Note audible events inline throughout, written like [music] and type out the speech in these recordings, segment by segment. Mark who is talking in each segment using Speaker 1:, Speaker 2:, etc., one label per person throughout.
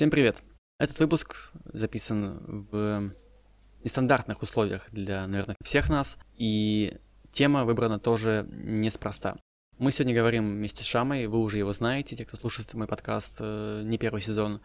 Speaker 1: Всем привет! Этот выпуск записан в нестандартных условиях для, наверное, всех нас, и тема выбрана тоже неспроста. Мы сегодня говорим вместе с Шамой, вы уже его знаете, те, кто слушает мой подкаст э, не первый сезон,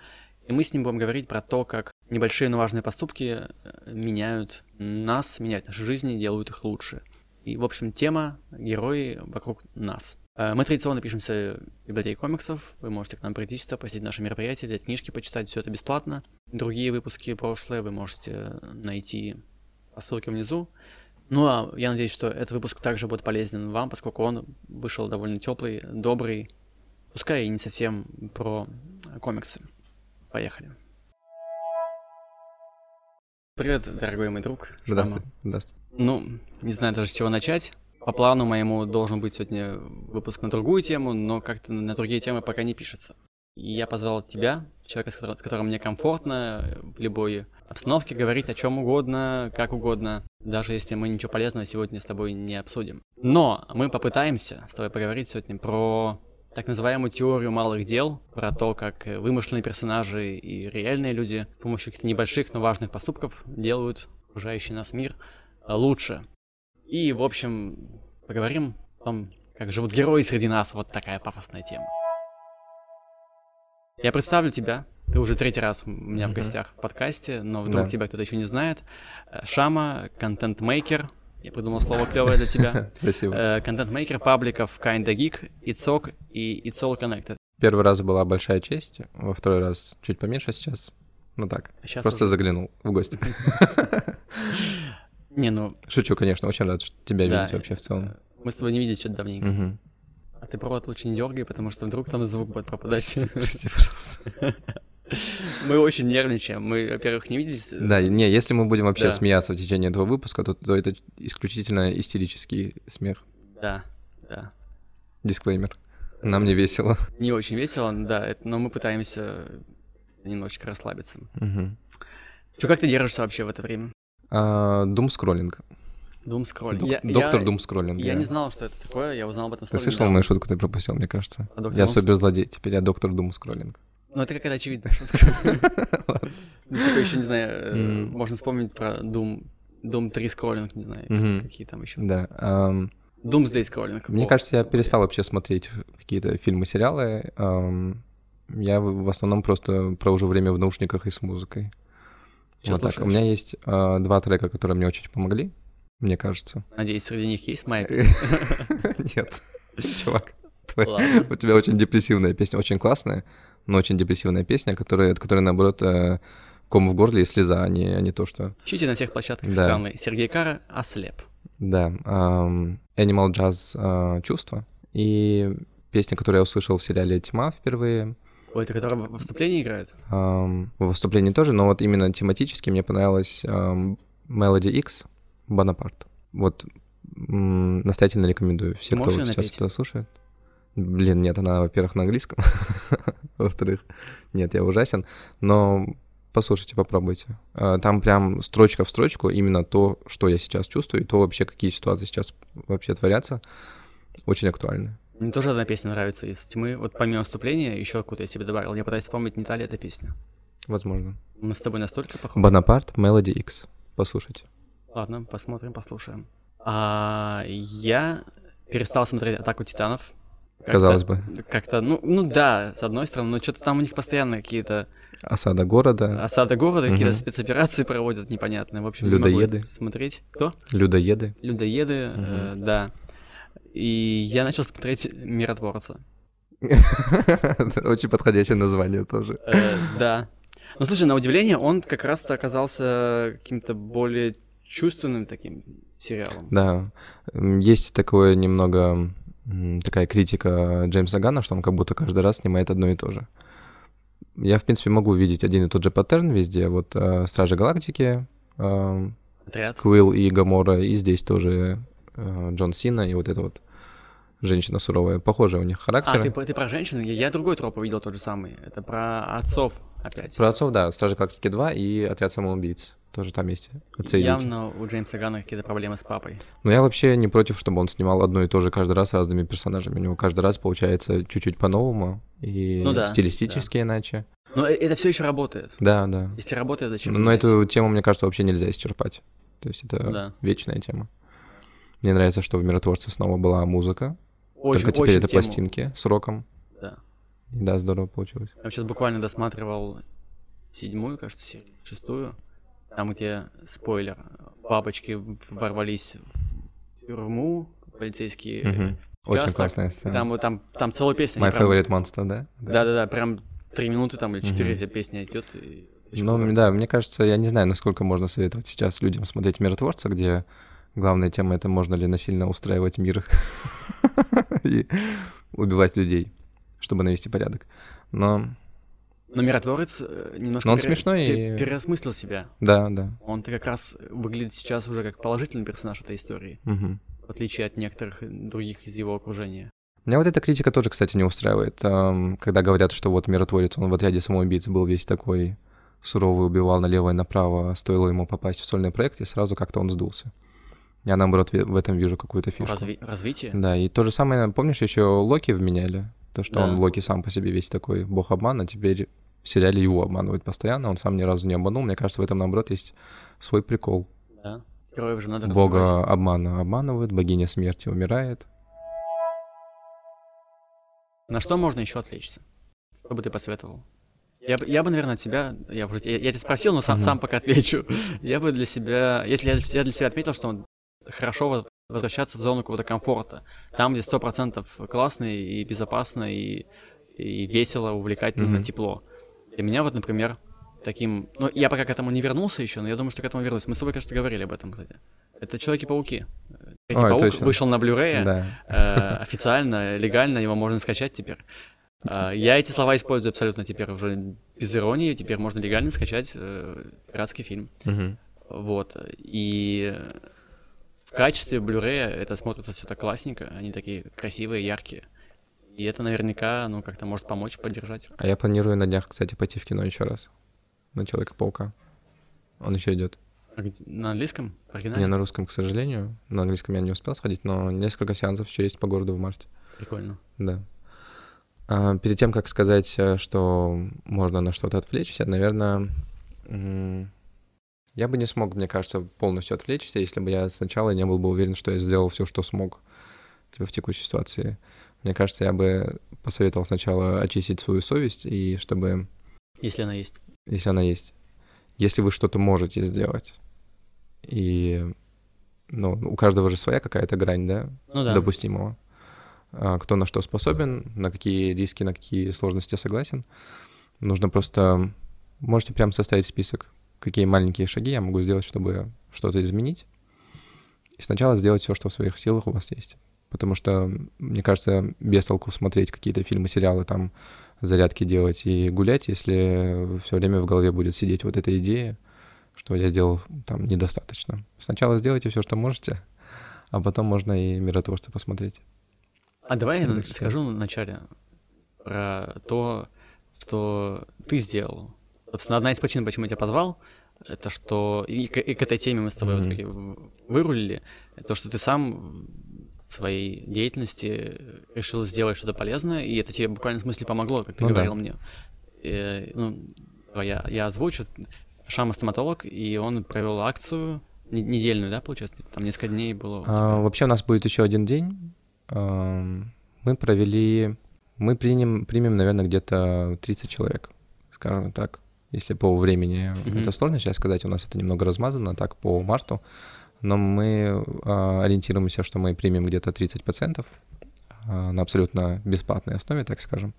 Speaker 1: и мы с ним будем говорить про то, как небольшие, но важные поступки э, меняют нас, меняют наши жизни, делают их лучше. И, в общем, тема — герои вокруг нас — мы традиционно пишемся в библиотеке комиксов. Вы можете к нам прийти сюда, посетить наши мероприятия, взять книжки, почитать. Все это бесплатно. Другие выпуски прошлые вы можете найти по ссылке внизу. Ну а я надеюсь, что этот выпуск также будет полезен вам, поскольку он вышел довольно теплый, добрый, пускай и не совсем про комиксы. Поехали. Привет, дорогой мой друг.
Speaker 2: Здравствуй. Здравствуй.
Speaker 1: Ну, не знаю даже с чего начать. По плану моему должен быть сегодня выпуск на другую тему, но как-то на другие темы пока не пишется. И я позвал тебя, человека, с которым, с которым мне комфортно в любой обстановке говорить о чем угодно, как угодно, даже если мы ничего полезного сегодня с тобой не обсудим. Но мы попытаемся с тобой поговорить сегодня про так называемую теорию малых дел, про то, как вымышленные персонажи и реальные люди с помощью каких-то небольших, но важных поступков делают окружающий нас мир лучше. И, в общем, поговорим о том, как живут герои среди нас. Вот такая пафосная тема. Я представлю тебя. Ты уже третий раз у меня mm-hmm. в гостях в подкасте, но вдруг да. тебя кто-то еще не знает. Э, Шама, контент-мейкер. Я придумал слово клевое для тебя. [laughs]
Speaker 2: Спасибо.
Speaker 1: Э, контент-мейкер пабликов Kinda Geek, Ицок и It's All Connected.
Speaker 2: Первый раз была большая честь, во второй раз чуть поменьше сейчас. Ну так, сейчас просто уже... заглянул в гости. [laughs]
Speaker 1: Не, ну...
Speaker 2: Шучу, конечно, очень рад что тебя да, видеть вообще в целом.
Speaker 1: Мы с тобой не видели что-то давненько. Угу. А ты провод лучше не дергай, потому что вдруг там звук будет пропадать.
Speaker 2: Прости, пожалуйста. [laughs]
Speaker 1: Мы очень нервничаем. Мы, во-первых, не виделись.
Speaker 2: Да, не, если мы будем вообще да. смеяться в течение этого выпуска, то, то это исключительно истерический смех.
Speaker 1: Да, да.
Speaker 2: Дисклеймер. Нам не весело.
Speaker 1: Не очень весело, да, но мы пытаемся немножечко расслабиться. Угу. Что, как ты держишься вообще в это время?
Speaker 2: Дум скроллинг.
Speaker 1: Дум скроллинг.
Speaker 2: Доктор Дум скроллинг.
Speaker 1: Я, не знал, что это такое, я узнал об этом
Speaker 2: Ты слышал мою шутку, ты пропустил, мне кажется. А я суперзлодей, теперь я доктор Дум скроллинг.
Speaker 1: Ну, это какая-то очевидная [laughs] шутка. Ну, типа, еще, не знаю, э, можно вспомнить про Doom, Doom 3 скроллинг, не знаю, какие там еще.
Speaker 2: Да.
Speaker 1: Doomsday скроллинг.
Speaker 2: Мне кажется, я перестал вообще смотреть какие-то фильмы, сериалы. Я в основном просто провожу время в наушниках и с музыкой. Что вот так. У меня есть э, два трека, которые мне очень помогли, мне кажется.
Speaker 1: Надеюсь, среди них есть моя [laughs]
Speaker 2: Нет, [laughs] чувак. У тебя очень депрессивная песня, очень классная, но очень депрессивная песня, которая, от которой, наоборот, э, ком в горле и слеза, а не, а не то, что...
Speaker 1: Ищите на всех площадках да. страны. Сергей Кара «Ослеп».
Speaker 2: Да. Animal Jazz э, «Чувство». И песня, которую я услышал в сериале «Тьма» впервые,
Speaker 1: Ой, это который в выступлении играет?
Speaker 2: Um, в выступлении тоже, но вот именно тематически мне понравилась um, Melody X Bonaparte. Вот м- настоятельно рекомендую. Все, Можешь кто вот сейчас это слушает. Блин, нет, она, во-первых, на английском. [laughs] Во-вторых, нет, я ужасен. Но послушайте, попробуйте. А, там прям строчка в строчку именно то, что я сейчас чувствую, и то вообще, какие ситуации сейчас вообще творятся, очень актуальны.
Speaker 1: Мне тоже одна песня нравится из «Тьмы». Вот помимо вступления еще какую-то я себе добавил. Я пытаюсь вспомнить, не та ли эта песня.
Speaker 2: Возможно.
Speaker 1: Мы с тобой настолько похожи.
Speaker 2: Бонапарт, Melody X. Послушайте.
Speaker 1: Ладно, посмотрим, послушаем. А, я перестал смотреть «Атаку титанов».
Speaker 2: Казалось бы.
Speaker 1: Как-то, ну, ну да, с одной стороны, но что-то там у них постоянно какие-то...
Speaker 2: Осада города.
Speaker 1: Осада города, угу. какие-то спецоперации проводят непонятные. В общем,
Speaker 2: Людоеды.
Speaker 1: Не могу смотреть. Кто?
Speaker 2: Людоеды.
Speaker 1: Людоеды, угу. э, да. И я начал смотреть «Миротворца». [laughs]
Speaker 2: Очень подходящее название тоже.
Speaker 1: Э, да. Ну, слушай, на удивление, он как раз-то оказался каким-то более чувственным таким сериалом.
Speaker 2: Да. Есть такое немного такая критика Джеймса Ганна, что он как будто каждый раз снимает одно и то же. Я, в принципе, могу видеть один и тот же паттерн везде. Вот э, Стражи Галактики, э, Квилл и Гамора, и здесь тоже Джон Сина, и вот это вот женщина суровая. Похожая у них характер.
Speaker 1: А, ты, ты про женщину? Я, я другой троп увидел тот же самый. Это про отцов опять.
Speaker 2: Про отцов, да. Стражи Галактики 2 и Отряд самоубийц. Тоже там есть отцы
Speaker 1: Явно у Джеймса Ганна какие-то проблемы с папой.
Speaker 2: Ну, я вообще не против, чтобы он снимал одно и то же каждый раз с разными персонажами. У него каждый раз получается чуть-чуть по-новому и ну, да, стилистически да. иначе.
Speaker 1: Но э, это все еще работает.
Speaker 2: Да, да.
Speaker 1: Если работает, зачем?
Speaker 2: Но эту тему, мне кажется, вообще нельзя исчерпать. То есть это да. вечная тема. Мне нравится, что в «Миротворце» снова была музыка. Очень, Только теперь очень это тему. пластинки с роком.
Speaker 1: Да.
Speaker 2: И да, здорово получилось.
Speaker 1: Я сейчас буквально досматривал седьмую, кажется, серию, шестую. Там, где, спойлер, бабочки ворвались в тюрьму, полицейские.
Speaker 2: Угу. Очень классная сцена.
Speaker 1: Там, там, там целая песня.
Speaker 2: My прям... favorite monster, да?
Speaker 1: Да-да-да, прям три минуты там или четыре эта песня идет.
Speaker 2: Ну, да, мне кажется, я не знаю, насколько можно советовать сейчас людям смотреть «Миротворца», где главная тема — это можно ли насильно устраивать мир [laughs] и убивать людей, чтобы навести порядок. Но
Speaker 1: но миротворец э, немножко
Speaker 2: Но он пере... смешной
Speaker 1: и... переосмыслил себя.
Speaker 2: Да, да.
Speaker 1: Он-то как раз выглядит сейчас уже как положительный персонаж этой истории,
Speaker 2: угу.
Speaker 1: в отличие от некоторых других из его окружения.
Speaker 2: Меня вот эта критика тоже, кстати, не устраивает. Когда говорят, что вот миротворец, он в отряде самоубийц был весь такой суровый, убивал налево и направо, а стоило ему попасть в сольный проект, и сразу как-то он сдулся. Я, наоборот, в этом вижу какую-то фишку.
Speaker 1: Разви- развитие?
Speaker 2: Да, и то же самое, помнишь, еще Локи вменяли? То, что да. он Локи сам по себе весь такой бог обмана, теперь в сериале его обманывают постоянно, он сам ни разу не обманул. Мне кажется, в этом, наоборот, есть свой прикол.
Speaker 1: Да, героев же надо
Speaker 2: Бога развивать. обмана обманывают, богиня смерти умирает.
Speaker 1: На что можно еще отвлечься? Что бы ты посоветовал? Я, бы, я бы, наверное, от себя, я, я, я тебя спросил, но сам, uh-huh. сам пока отвечу. [laughs] Я бы для себя, если я, я для себя отметил, что хорошо возвращаться в зону какого-то комфорта. Там, где сто процентов классно и безопасно, и, и весело, увлекательно, uh-huh. тепло. Для меня вот, например, таким... Ну, я пока к этому не вернулся еще, но я думаю, что к этому вернусь. Мы с тобой, кажется, говорили об этом, кстати. Это Человеки-пауки. Человек-паук точно. вышел на Blu-ray
Speaker 2: да.
Speaker 1: э, официально, легально, его можно скачать теперь. Э, я эти слова использую абсолютно теперь уже без иронии, теперь можно легально скачать э, пиратский фильм.
Speaker 2: Угу.
Speaker 1: Вот. И качестве Blu-ray это смотрится все так классненько, они такие красивые, яркие. И это наверняка, ну, как-то может помочь, поддержать.
Speaker 2: А я планирую на днях, кстати, пойти в кино еще раз. На Человека-паука. Он еще идет.
Speaker 1: А? На английском?
Speaker 2: Не, на русском, к сожалению. На английском я не успел сходить, но несколько сеансов еще есть по городу в марте.
Speaker 1: Прикольно.
Speaker 2: Да. А, перед тем, как сказать, э, что можно на что-то отвлечься, наверное, я бы не смог, мне кажется, полностью отвлечься, если бы я сначала не был бы уверен, что я сделал все, что смог типа, в текущей ситуации. Мне кажется, я бы посоветовал сначала очистить свою совесть, и чтобы...
Speaker 1: Если она есть.
Speaker 2: Если она есть. Если вы что-то можете сделать. И ну, у каждого же своя какая-то грань, да,
Speaker 1: ну, да.
Speaker 2: допустимого. А, кто на что способен, на какие риски, на какие сложности согласен. Нужно просто... Можете прям составить список, какие маленькие шаги я могу сделать, чтобы что-то изменить. И сначала сделать все, что в своих силах у вас есть потому что, мне кажется, без толку смотреть какие-то фильмы, сериалы, там, зарядки делать и гулять, если все время в голове будет сидеть вот эта идея, что я сделал там недостаточно. Сначала сделайте все, что можете, а потом можно и миротворца посмотреть.
Speaker 1: А давай я скажу вначале про то, что ты сделал. Собственно, одна из причин, почему я тебя позвал, это что... И к, и к этой теме мы с тобой mm-hmm. вот вырулили. То, что ты сам своей деятельности решил сделать что-то полезное, и это тебе буквально в смысле помогло, как ты ну, говорил да. мне. И, ну, я, я озвучу. Шама стоматолог, и он провел акцию недельную, да, получается? Там несколько дней было.
Speaker 2: А, вообще у нас будет еще один день. Мы провели, мы примем, примем, наверное, где-то 30 человек, скажем так. Если по времени mm-hmm. это сложно сейчас сказать, у нас это немного размазано, так по марту но мы а, ориентируемся, что мы примем где-то 30% а, на абсолютно бесплатной основе, так скажем.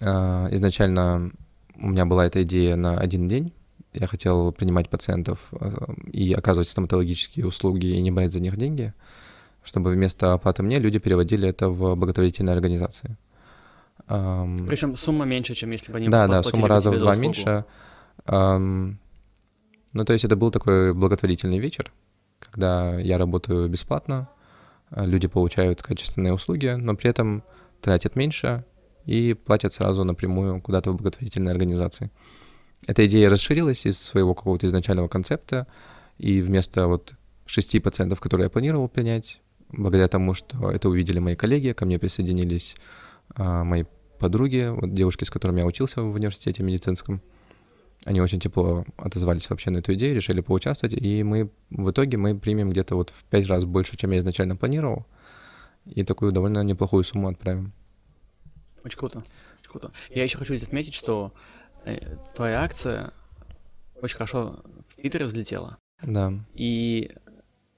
Speaker 2: А, изначально у меня была эта идея на один день. Я хотел принимать пациентов и оказывать стоматологические услуги и не брать за них деньги, чтобы вместо оплаты мне люди переводили это в благотворительные организации.
Speaker 1: Причем сумма меньше, чем если бы они
Speaker 2: Да, да, сумма раза в два меньше. Ну, то есть это был такой благотворительный вечер, когда я работаю бесплатно, а люди получают качественные услуги, но при этом тратят меньше и платят сразу напрямую куда-то в благотворительные организации. Эта идея расширилась из своего какого-то изначального концепта, и вместо вот шести пациентов, которые я планировал принять, благодаря тому, что это увидели мои коллеги, ко мне присоединились а, мои подруги, вот девушки, с которыми я учился в университете медицинском, они очень тепло отозвались вообще на эту идею, решили поучаствовать, и мы в итоге мы примем где-то вот в пять раз больше, чем я изначально планировал, и такую довольно неплохую сумму отправим.
Speaker 1: Очень круто, очень круто. Я еще хочу здесь отметить, что э, твоя акция очень хорошо в Твиттере взлетела.
Speaker 2: Да.
Speaker 1: И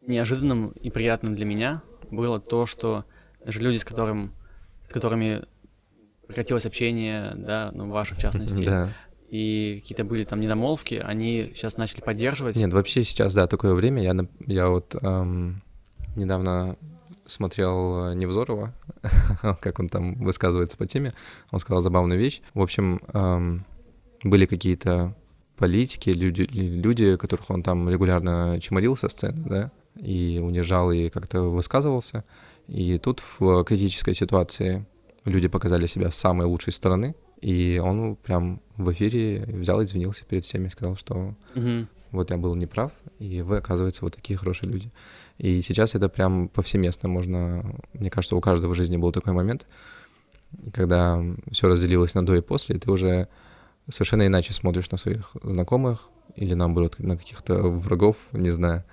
Speaker 1: неожиданным и приятным для меня было то, что даже люди, с, которым, с которыми прекратилось общение, да, ну, ваше в частности,
Speaker 2: да.
Speaker 1: и какие-то были там недомолвки, они сейчас начали поддерживать.
Speaker 2: Нет, вообще сейчас, да, такое время. Я, я вот эм, недавно смотрел Невзорова, [laughs] как он там высказывается по теме. Он сказал забавную вещь. В общем, эм, были какие-то политики, люди, люди, которых он там регулярно чморил со сцены, да, и унижал, и как-то высказывался. И тут в критической ситуации люди показали себя с самой лучшей стороны, и он прям в эфире взял и извинился перед всеми, сказал, что
Speaker 1: угу.
Speaker 2: вот я был неправ, и вы, оказывается, вот такие хорошие люди. И сейчас это прям повсеместно можно, мне кажется, у каждого в жизни был такой момент, когда все разделилось на до и после, и ты уже совершенно иначе смотришь на своих знакомых или наоборот на каких-то врагов, не знаю.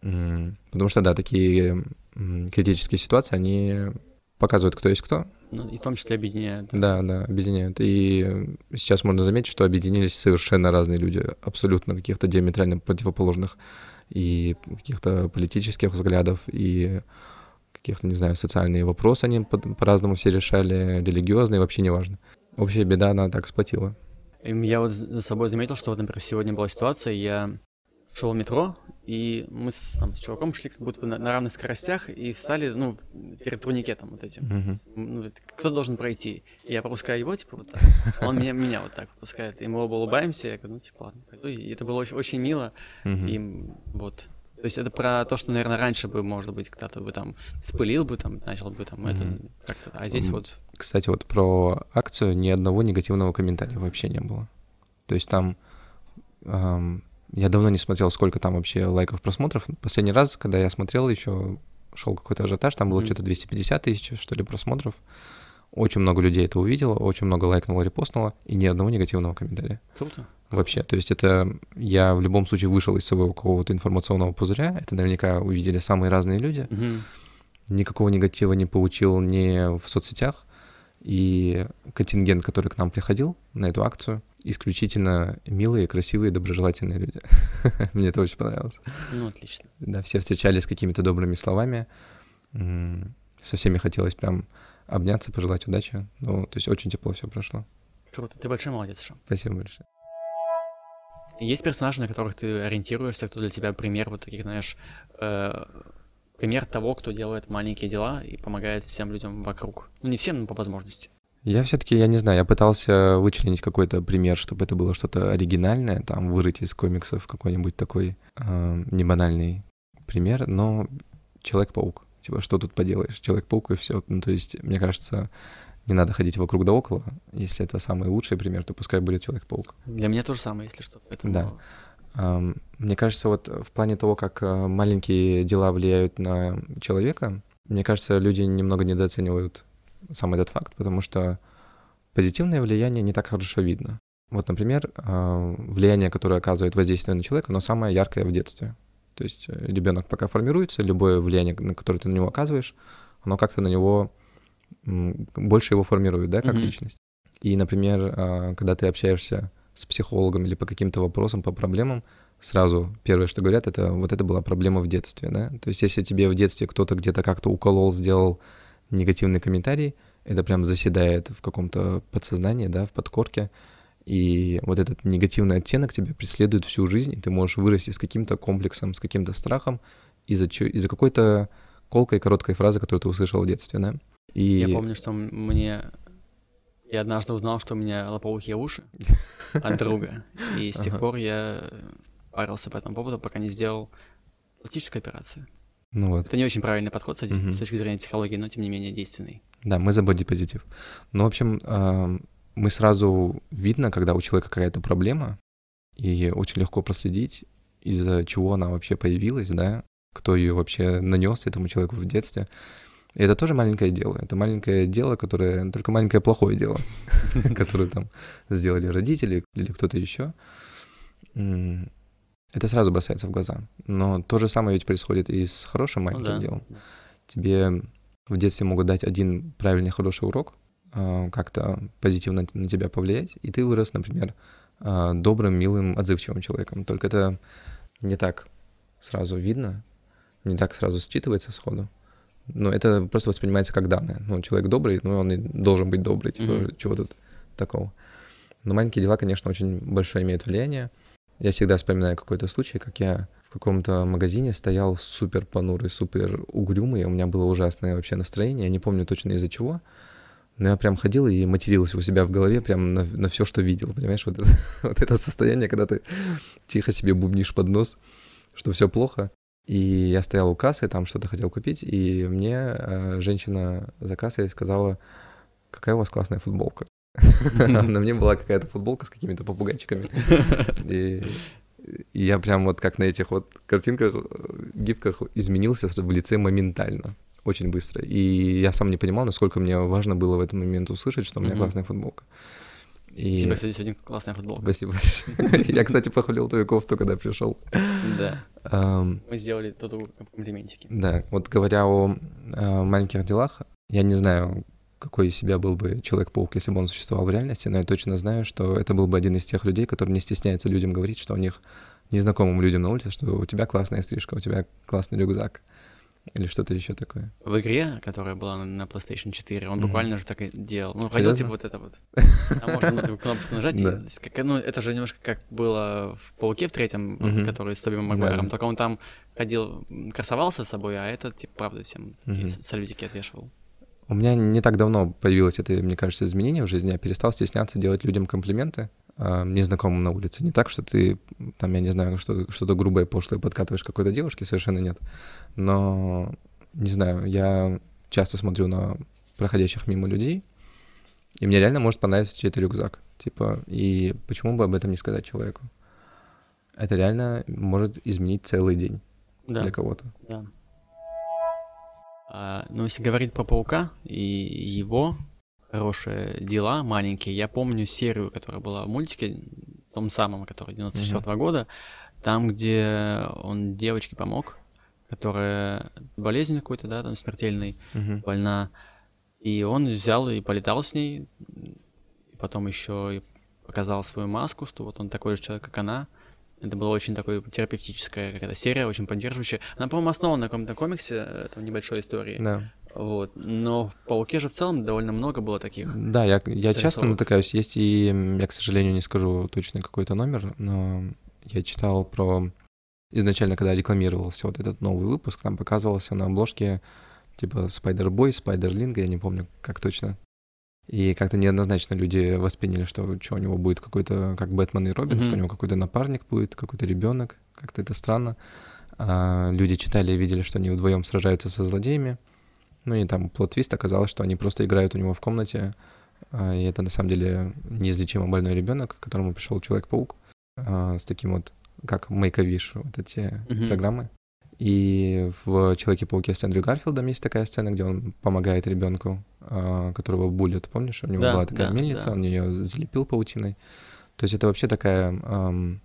Speaker 2: Потому что, да, такие критические ситуации, они показывают, кто есть кто.
Speaker 1: Ну, и в том числе объединяют.
Speaker 2: Да, да, объединяют. И сейчас можно заметить, что объединились совершенно разные люди, абсолютно каких-то диаметрально противоположных и каких-то политических взглядов, и каких-то, не знаю, социальные вопросы они по- по-разному все решали, религиозные, вообще неважно. Общая беда, она так сплотила.
Speaker 1: Я вот за собой заметил, что вот, например, сегодня была ситуация, я шел в метро, и мы с, там, с чуваком шли как будто бы на, на равных скоростях и встали, ну, перед турникетом вот этим.
Speaker 2: Мгм.
Speaker 1: Ну, кто должен пройти? Я пропускаю его, типа, вот так. Он меня, меня вот так пропускает. И мы оба улыбаемся, я говорю, ну, типа, ладно, пойду. И это было очень, очень мило.
Speaker 2: Мгм.
Speaker 1: И вот. То есть это про то, что, наверное, раньше бы, может быть, когда-то бы там спылил бы, там, начал бы там это
Speaker 2: Мгм.
Speaker 1: как-то. А здесь
Speaker 2: М,
Speaker 1: вот
Speaker 2: Кстати, вот про акцию ни одного негативного комментария вообще не было. То есть там... эм, я давно не смотрел, сколько там вообще лайков, просмотров. Последний раз, когда я смотрел, еще шел какой-то ажиотаж, там было
Speaker 1: Мгм.
Speaker 2: что-то 250 тысяч, что ли, просмотров. Очень много людей это увидело, очень много лайкнуло, репостнуло, и ни одного негативного комментария.
Speaker 1: круто.
Speaker 2: Вообще, то есть это я в любом случае вышел из своего какого-то информационного пузыря, это наверняка увидели самые разные люди,
Speaker 1: Мгм.
Speaker 2: никакого негатива не получил ни в соцсетях, и контингент, который к нам приходил на эту акцию, исключительно милые, красивые, доброжелательные люди. [laughs] Мне это очень понравилось.
Speaker 1: Ну, отлично.
Speaker 2: Да, все встречались с какими-то добрыми словами, со всеми хотелось прям обняться, пожелать удачи. Ну, то есть очень тепло все прошло.
Speaker 1: Круто. Ты большой молодец, Шам.
Speaker 2: Спасибо большое.
Speaker 1: Есть персонажи, на которых ты ориентируешься, кто для тебя пример вот таких, знаешь, э, пример того, кто делает маленькие дела и помогает всем людям вокруг. Ну, не всем, но по возможности.
Speaker 2: Я все-таки, я не знаю, я пытался вычленить какой-то пример, чтобы это было что-то оригинальное, там, вырыть из комиксов какой-нибудь такой э, небанальный пример, но Человек-паук. Типа, что тут поделаешь? Человек-паук и все. Ну, то есть, мне кажется, не надо ходить вокруг да около. Если это самый лучший пример, то пускай будет Человек-паук.
Speaker 1: Для меня то же самое, если что. Поэтому...
Speaker 2: Да. Ам, Мне кажется, вот в плане того, как э, маленькие дела влияют на человека, мне кажется, люди немного недооценивают сам этот факт, потому что позитивное влияние не так хорошо видно. Вот, например, а, влияние, которое оказывает воздействие на человека, оно самое яркое в детстве. То есть ребенок пока формируется, любое влияние, на которое ты на него оказываешь, оно как-то на него больше его формирует, да, как
Speaker 1: Мгм.
Speaker 2: личность. И, например, а, когда ты общаешься с психологом или по каким-то вопросам, по проблемам, сразу первое, что говорят, это вот это была проблема в детстве, да. То есть если тебе в детстве кто-то где-то как-то уколол, сделал негативный комментарий, это прям заседает в каком-то подсознании, да, в подкорке, и вот этот негативный оттенок тебя преследует всю жизнь, и ты можешь вырасти с каким-то комплексом, с каким-то страхом из-за, из-за какой-то колкой короткой фразы, которую ты услышал в детстве, да. И...
Speaker 1: Я помню, что мне... Я однажды узнал, что у меня лопоухие уши [laughs] от друга. И с тех пор я парился по этому поводу, пока не сделал пластическую операцию.
Speaker 2: Ну вот.
Speaker 1: Это не очень правильный подход с, с точки зрения психологии, но тем не менее действенный.
Speaker 2: Да, мы за бодипозитив. Ну, в общем, ам, мы сразу видно, когда у человека какая-то проблема, и очень легко проследить, из-за чего она вообще появилась, да, кто ее вообще нанес этому человеку в детстве. И это тоже маленькое дело. Это маленькое дело, которое... Только маленькое плохое дело, [laughs] которое там сделали родители или кто-то еще. Это сразу бросается в глаза. Но то же самое ведь происходит и с хорошим ну маленьким делом. Тебе в детстве могут дать один правильный хороший урок, а, как-то позитивно на тебя повлиять, и ты вырос, например, а, добрым, милым, отзывчивым человеком. Только это не так сразу видно, не так сразу считывается сходу. Но это просто воспринимается как данное. Ну, человек добрый, ну, он и должен быть добрый, типа, mm-hmm. чего тут такого. Но маленькие дела, конечно, очень большое имеют влияние. Я всегда вспоминаю какой-то случай, как я в каком-то магазине стоял супер понурый, супер угрюмый, у меня было ужасное вообще настроение, я не помню точно из-за чего, но я прям ходил и матерился у себя в голове прям на, на все, что видел, понимаешь, вот это, [laughs] вот это состояние, когда ты тихо себе бубнишь под нос, что все плохо, и я стоял у кассы, там что-то хотел купить, и мне э, женщина за кассой сказала, какая у вас классная футболка. [laughs] На мне была какая-то футболка с какими-то попугайчиками. [laughs] И, я прям вот как на этих вот картинках, гифках изменился в лице моментально, очень быстро. И я сам не понимал, насколько мне важно было в этот момент услышать, что у меня классная футболка.
Speaker 1: И... Тебе, кстати, сегодня классная футболка.
Speaker 2: Спасибо большое. [laughs] Я, кстати, похвалил твою кофту, когда пришел.
Speaker 1: Да. Мы сделали тут комплиментики.
Speaker 2: Да, вот говоря о маленьких делах, я не знаю, какой из себя был бы Человек-паук, если бы он существовал в реальности, но я точно знаю, что это был бы один из тех людей, который не стесняется людям говорить, что у них незнакомым людям на улице, что у тебя классная стрижка, у тебя классный рюкзак. Или что-то еще такое.
Speaker 1: В игре, которая была на PlayStation 4, он mm-hmm. буквально же так и делал. Ну, ходил типа вот это вот. [laughs] А можно на кнопку нажать. И, как, ну, это же немножко как было в Пауке в третьем, mm-hmm. который с Тоби Магуайром. Да. Только он там ходил, красовался с собой, а этот, типа, правда, всем mm-hmm. салютики отвешивал.
Speaker 2: У меня не так давно появилось это, мне кажется, изменение в жизни. Я перестал стесняться делать людям комплименты э, незнакомым на улице. Не так, что ты, там, я не знаю, что, что-то грубое, пошлое подкатываешь какой-то девушке, совершенно нет. Но, не знаю, я часто смотрю на проходящих мимо людей, и мне реально может понравиться чей-то рюкзак. Типа, и почему бы об этом не сказать человеку? Это реально может изменить целый день да. для кого-то.
Speaker 1: Да. А, но если говорить про Паука и его хорошие дела, маленькие, я помню серию, которая была в мультике, том самом, который 94 -го mm-hmm. года, там, где он девочке помог, которая болезнь какой-то, да, там смертельной, mm-hmm. больна, и он взял и полетал с ней, и потом еще и показал свою маску, что вот он такой же человек, как она, это была очень такой терапевтическая какая-то серия, очень поддерживающая. Она, по-моему, основана на каком-то комиксе, э, там небольшой истории.
Speaker 2: Да.
Speaker 1: Вот. Но в Пауке же в целом довольно много было таких.
Speaker 2: Да, я, я часто натыкаюсь. Есть и, я, к сожалению, не скажу точно какой-то номер, но я читал про... Изначально, когда рекламировался вот этот новый выпуск, там показывался на обложке типа Spider-Boy, Spider-Link, я не помню, как точно и как-то неоднозначно люди восприняли, что, что у него будет какой-то, как Бэтмен и Робин, mm-hmm. что у него какой-то напарник будет, какой-то ребенок. Как-то это странно. А люди читали и видели, что они вдвоем сражаются со злодеями. Ну и там плод-твист оказалось, что они просто играют у него в комнате. А, и это на самом деле неизлечимо больной ребенок, к которому пришел Человек-паук а, с таким вот, как Make-A-Wish, вот эти mm-hmm. программы. И в Человеке-пауке с Эндрю Гарфилдом есть такая сцена, где он помогает ребенку, а, которого булят, помнишь? У него да, была такая да, мельница, да. он ее залепил паутиной. То есть это вообще такая эм,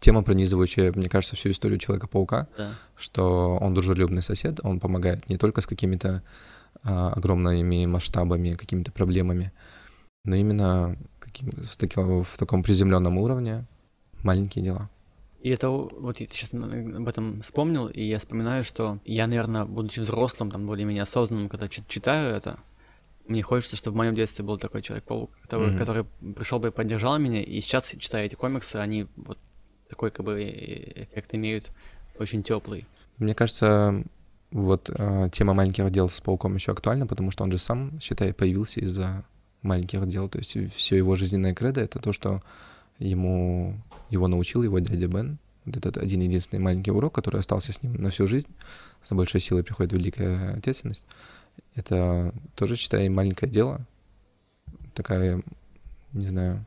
Speaker 2: тема, пронизывающая, мне кажется, всю историю Человека-паука, да. что он дружелюбный сосед, он помогает не только с какими-то э, огромными масштабами, какими-то проблемами, но именно каким, в, таким, в таком приземленном уровне маленькие дела.
Speaker 1: И это вот я сейчас об этом вспомнил, и я вспоминаю, что я, наверное, будучи взрослым, там, более-менее осознанным, когда читаю это, мне хочется, чтобы в моем детстве был такой человек-паук, который, mm-hmm. который пришел бы и поддержал меня, и сейчас, читая эти комиксы, они вот такой как бы эффект имеют очень теплый.
Speaker 2: Мне кажется, вот э, тема маленьких дел с пауком еще актуальна, потому что он же сам, считай, появился из-за маленьких дел. То есть все его жизненное кредо это то, что ему его научил его дядя Бен. Вот этот один единственный маленький урок, который остался с ним на всю жизнь. С большой силой приходит великая ответственность. Это тоже, считай, маленькое дело. Такая, не знаю,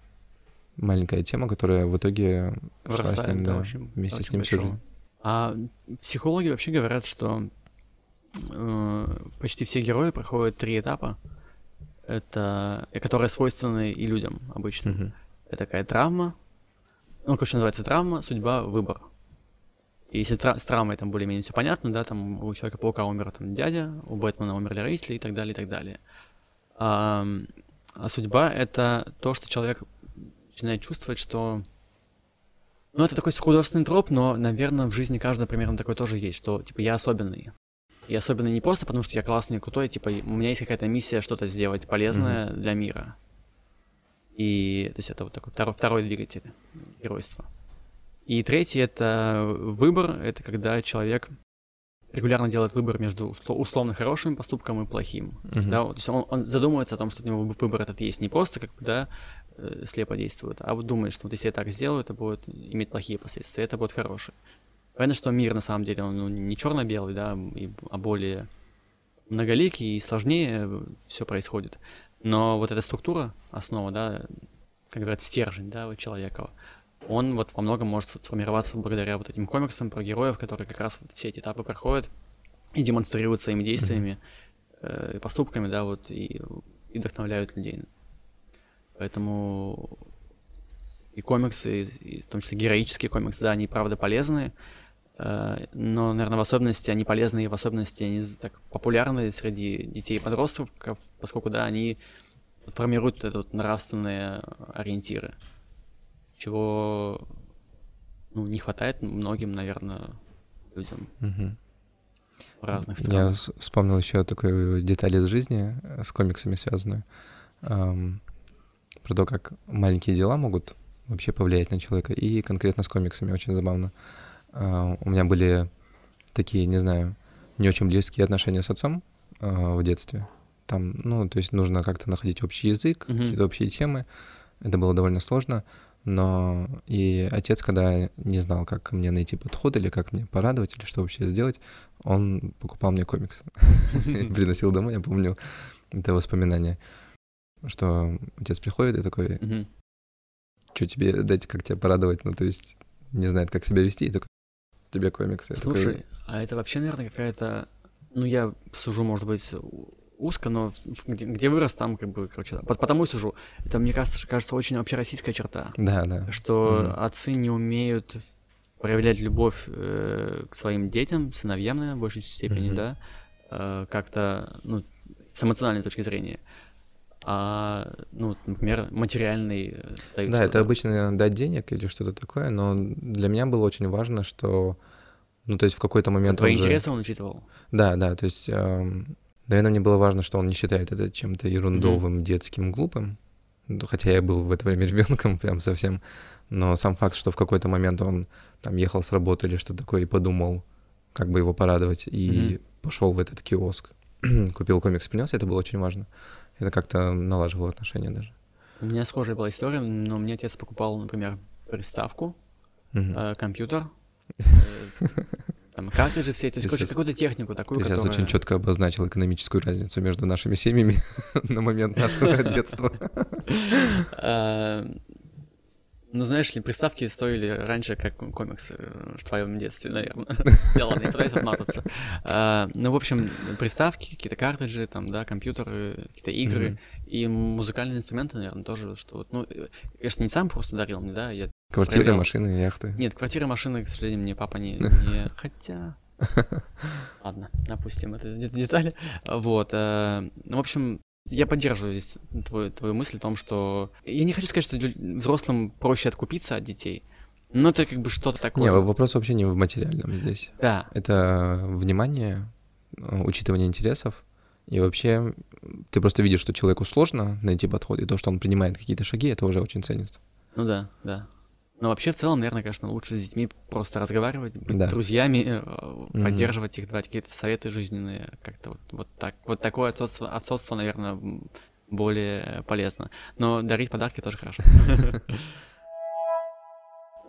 Speaker 2: маленькая тема, которая в итоге
Speaker 1: Вырастает,
Speaker 2: с ним,
Speaker 1: да, очень,
Speaker 2: вместе
Speaker 1: очень
Speaker 2: с ним всю жизнь.
Speaker 1: А психологи вообще говорят, что э, почти все герои проходят три этапа, это, которые свойственны и людям обычно. Mm-hmm. Это такая травма, ну, короче, называется травма, судьба, выбор. И если тра- с травмой там более-менее все понятно, да, там у Человека-паука умер там дядя, у Бэтмена умерли родители и так далее, и так далее. А, а судьба — это то, что человек начинает чувствовать, что... Ну, это такой художественный троп, но, наверное, в жизни каждого примерно такой тоже есть, что, типа, я особенный. И особенно не просто потому, что я классный и крутой, типа, у меня есть какая-то миссия что-то сделать полезное mm-hmm. для мира. И, то есть это вот такой второй, второй двигатель геройства. И третий — это выбор, это когда человек регулярно делает выбор между условно хорошим поступком и плохим. Uh-huh. Да, то есть он, он задумывается о том, что у него выбор этот есть, не просто как бы, да, э, слепо действует, а вот думает, что вот если я так сделаю, это будет иметь плохие последствия, это будет хорошее. Понятно, что мир на самом деле, он ну, не черно-белый, да, и, а более многоликий и сложнее все происходит. Но вот эта структура, основа, да, как говорят, стержень, да, вот человека, он вот во многом может сформироваться благодаря вот этим комиксам про героев, которые как раз вот все эти этапы проходят и демонстрируют своими действиями, mm-hmm. э, поступками, да, вот, и, и вдохновляют людей. Поэтому и комиксы, и в том числе героические комиксы, да, они правда полезные, но, наверное, в особенности они полезны, и в особенности они так популярны среди детей и подростков, поскольку, да, они формируют это вот нравственные ориентиры, чего ну, не хватает многим, наверное, людям угу. в разных странах.
Speaker 2: Я вспомнил еще такую деталь из жизни э, с комиксами связанную, эм, про то, как маленькие дела могут вообще повлиять на человека, и конкретно с комиксами очень забавно. У меня были такие, не знаю, не очень близкие отношения с отцом а, в детстве. Там, ну, то есть нужно как-то находить общий язык, mm-hmm. какие-то общие темы. Это было довольно сложно. Но и отец, когда не знал, как мне найти подход или как мне порадовать, или что вообще сделать, он покупал мне комикс. [laughs] Приносил домой, я помню это воспоминание, что отец приходит и такой, что тебе дать, как тебя порадовать, ну, то есть не знает, как себя вести, и такой, тебе комиксы.
Speaker 1: Слушай, такой... а это вообще, наверное, какая-то... Ну, я сужу, может быть, узко, но где, где вырос, там как бы, короче, да. потому и сужу. Это, мне кажется, кажется, очень общероссийская черта.
Speaker 2: Да, да.
Speaker 1: Что mm. отцы не умеют проявлять любовь э, к своим детям, сыновьям, наверное, в большей степени, mm-hmm. да, э, как-то, ну, с эмоциональной точки зрения. А, ну, например, материальный
Speaker 2: э, дают Да, это обычно дать денег или что-то такое, но для меня было очень важно, что, ну, то есть в какой-то момент
Speaker 1: Твои он интересы же... он учитывал?
Speaker 2: Да, да, то есть, эм, наверное, мне было важно, что он не считает это чем-то ерундовым, mm-hmm. детским, глупым, ну, хотя я был в это время [laughs] ребенком прям совсем, но сам факт, что в какой-то момент он там ехал с работы или что такое и подумал, как бы его порадовать, и mm-hmm. пошел в этот киоск, [clears throat] купил комикс, принес, это было очень важно это как-то налаживало отношения даже.
Speaker 1: У меня схожая была история, но мне отец покупал, например, приставку, uh-huh. э, компьютер, э, там картриджи все, то есть, короче, какую-то технику такую,
Speaker 2: Ты которая... сейчас очень четко обозначил экономическую разницу между нашими семьями [laughs] на момент нашего [laughs] детства.
Speaker 1: Ну, знаешь ли, приставки стоили раньше, как комиксы в твоем детстве, наверное. [laughs] Я ладно, не пытаюсь отматываться. А, ну, в общем, приставки, какие-то картриджи, там, да, компьютеры, какие-то игры и музыкальные инструменты, наверное, тоже, что вот, ну, конечно, не сам просто дарил мне, да, я...
Speaker 2: Квартиры, проверял... машины, яхты.
Speaker 1: Нет, квартиры, машины, к сожалению, мне папа не... [laughs] Хотя... [laughs] Ладно, опустим эту детали. Вот. Э, ну, в общем, я поддерживаю здесь твою, твою мысль о том, что... Я не хочу сказать, что взрослым проще откупиться от детей, но это как бы что-то такое.
Speaker 2: Не, вопрос вообще не в материальном здесь.
Speaker 1: Да.
Speaker 2: Это внимание, учитывание интересов, и вообще ты просто видишь, что человеку сложно найти подход, и то, что он принимает какие-то шаги, это уже очень ценится.
Speaker 1: Ну да, да. Но вообще, в целом, наверное, конечно, лучше с детьми просто разговаривать, быть да. друзьями, mm-hmm. поддерживать их, давать какие-то советы жизненные, как-то вот, вот так. Вот такое отцовство, отцовство, наверное, более полезно. Но дарить подарки тоже хорошо. [laughs]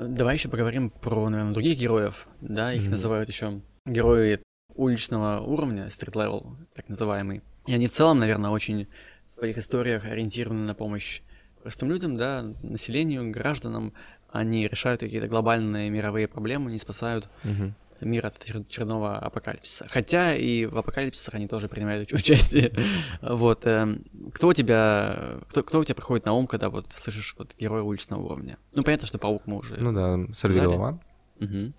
Speaker 1: Давай еще поговорим про, наверное, других героев. Да, их называют еще герои уличного уровня, street level, так называемый. И они в целом, наверное, очень в своих историях ориентированы на помощь простым людям, да, населению, гражданам, они решают какие-то глобальные мировые проблемы, не спасают угу. мир от очередного апокалипсиса. Хотя и в апокалипсисах они тоже принимают [laughs] участие. вот. Э, кто у тебя, кто, кто у тебя приходит на ум, когда вот слышишь вот героя уличного уровня? Ну, понятно, что паук мы уже...
Speaker 2: Ну да, сорви голова. Угу.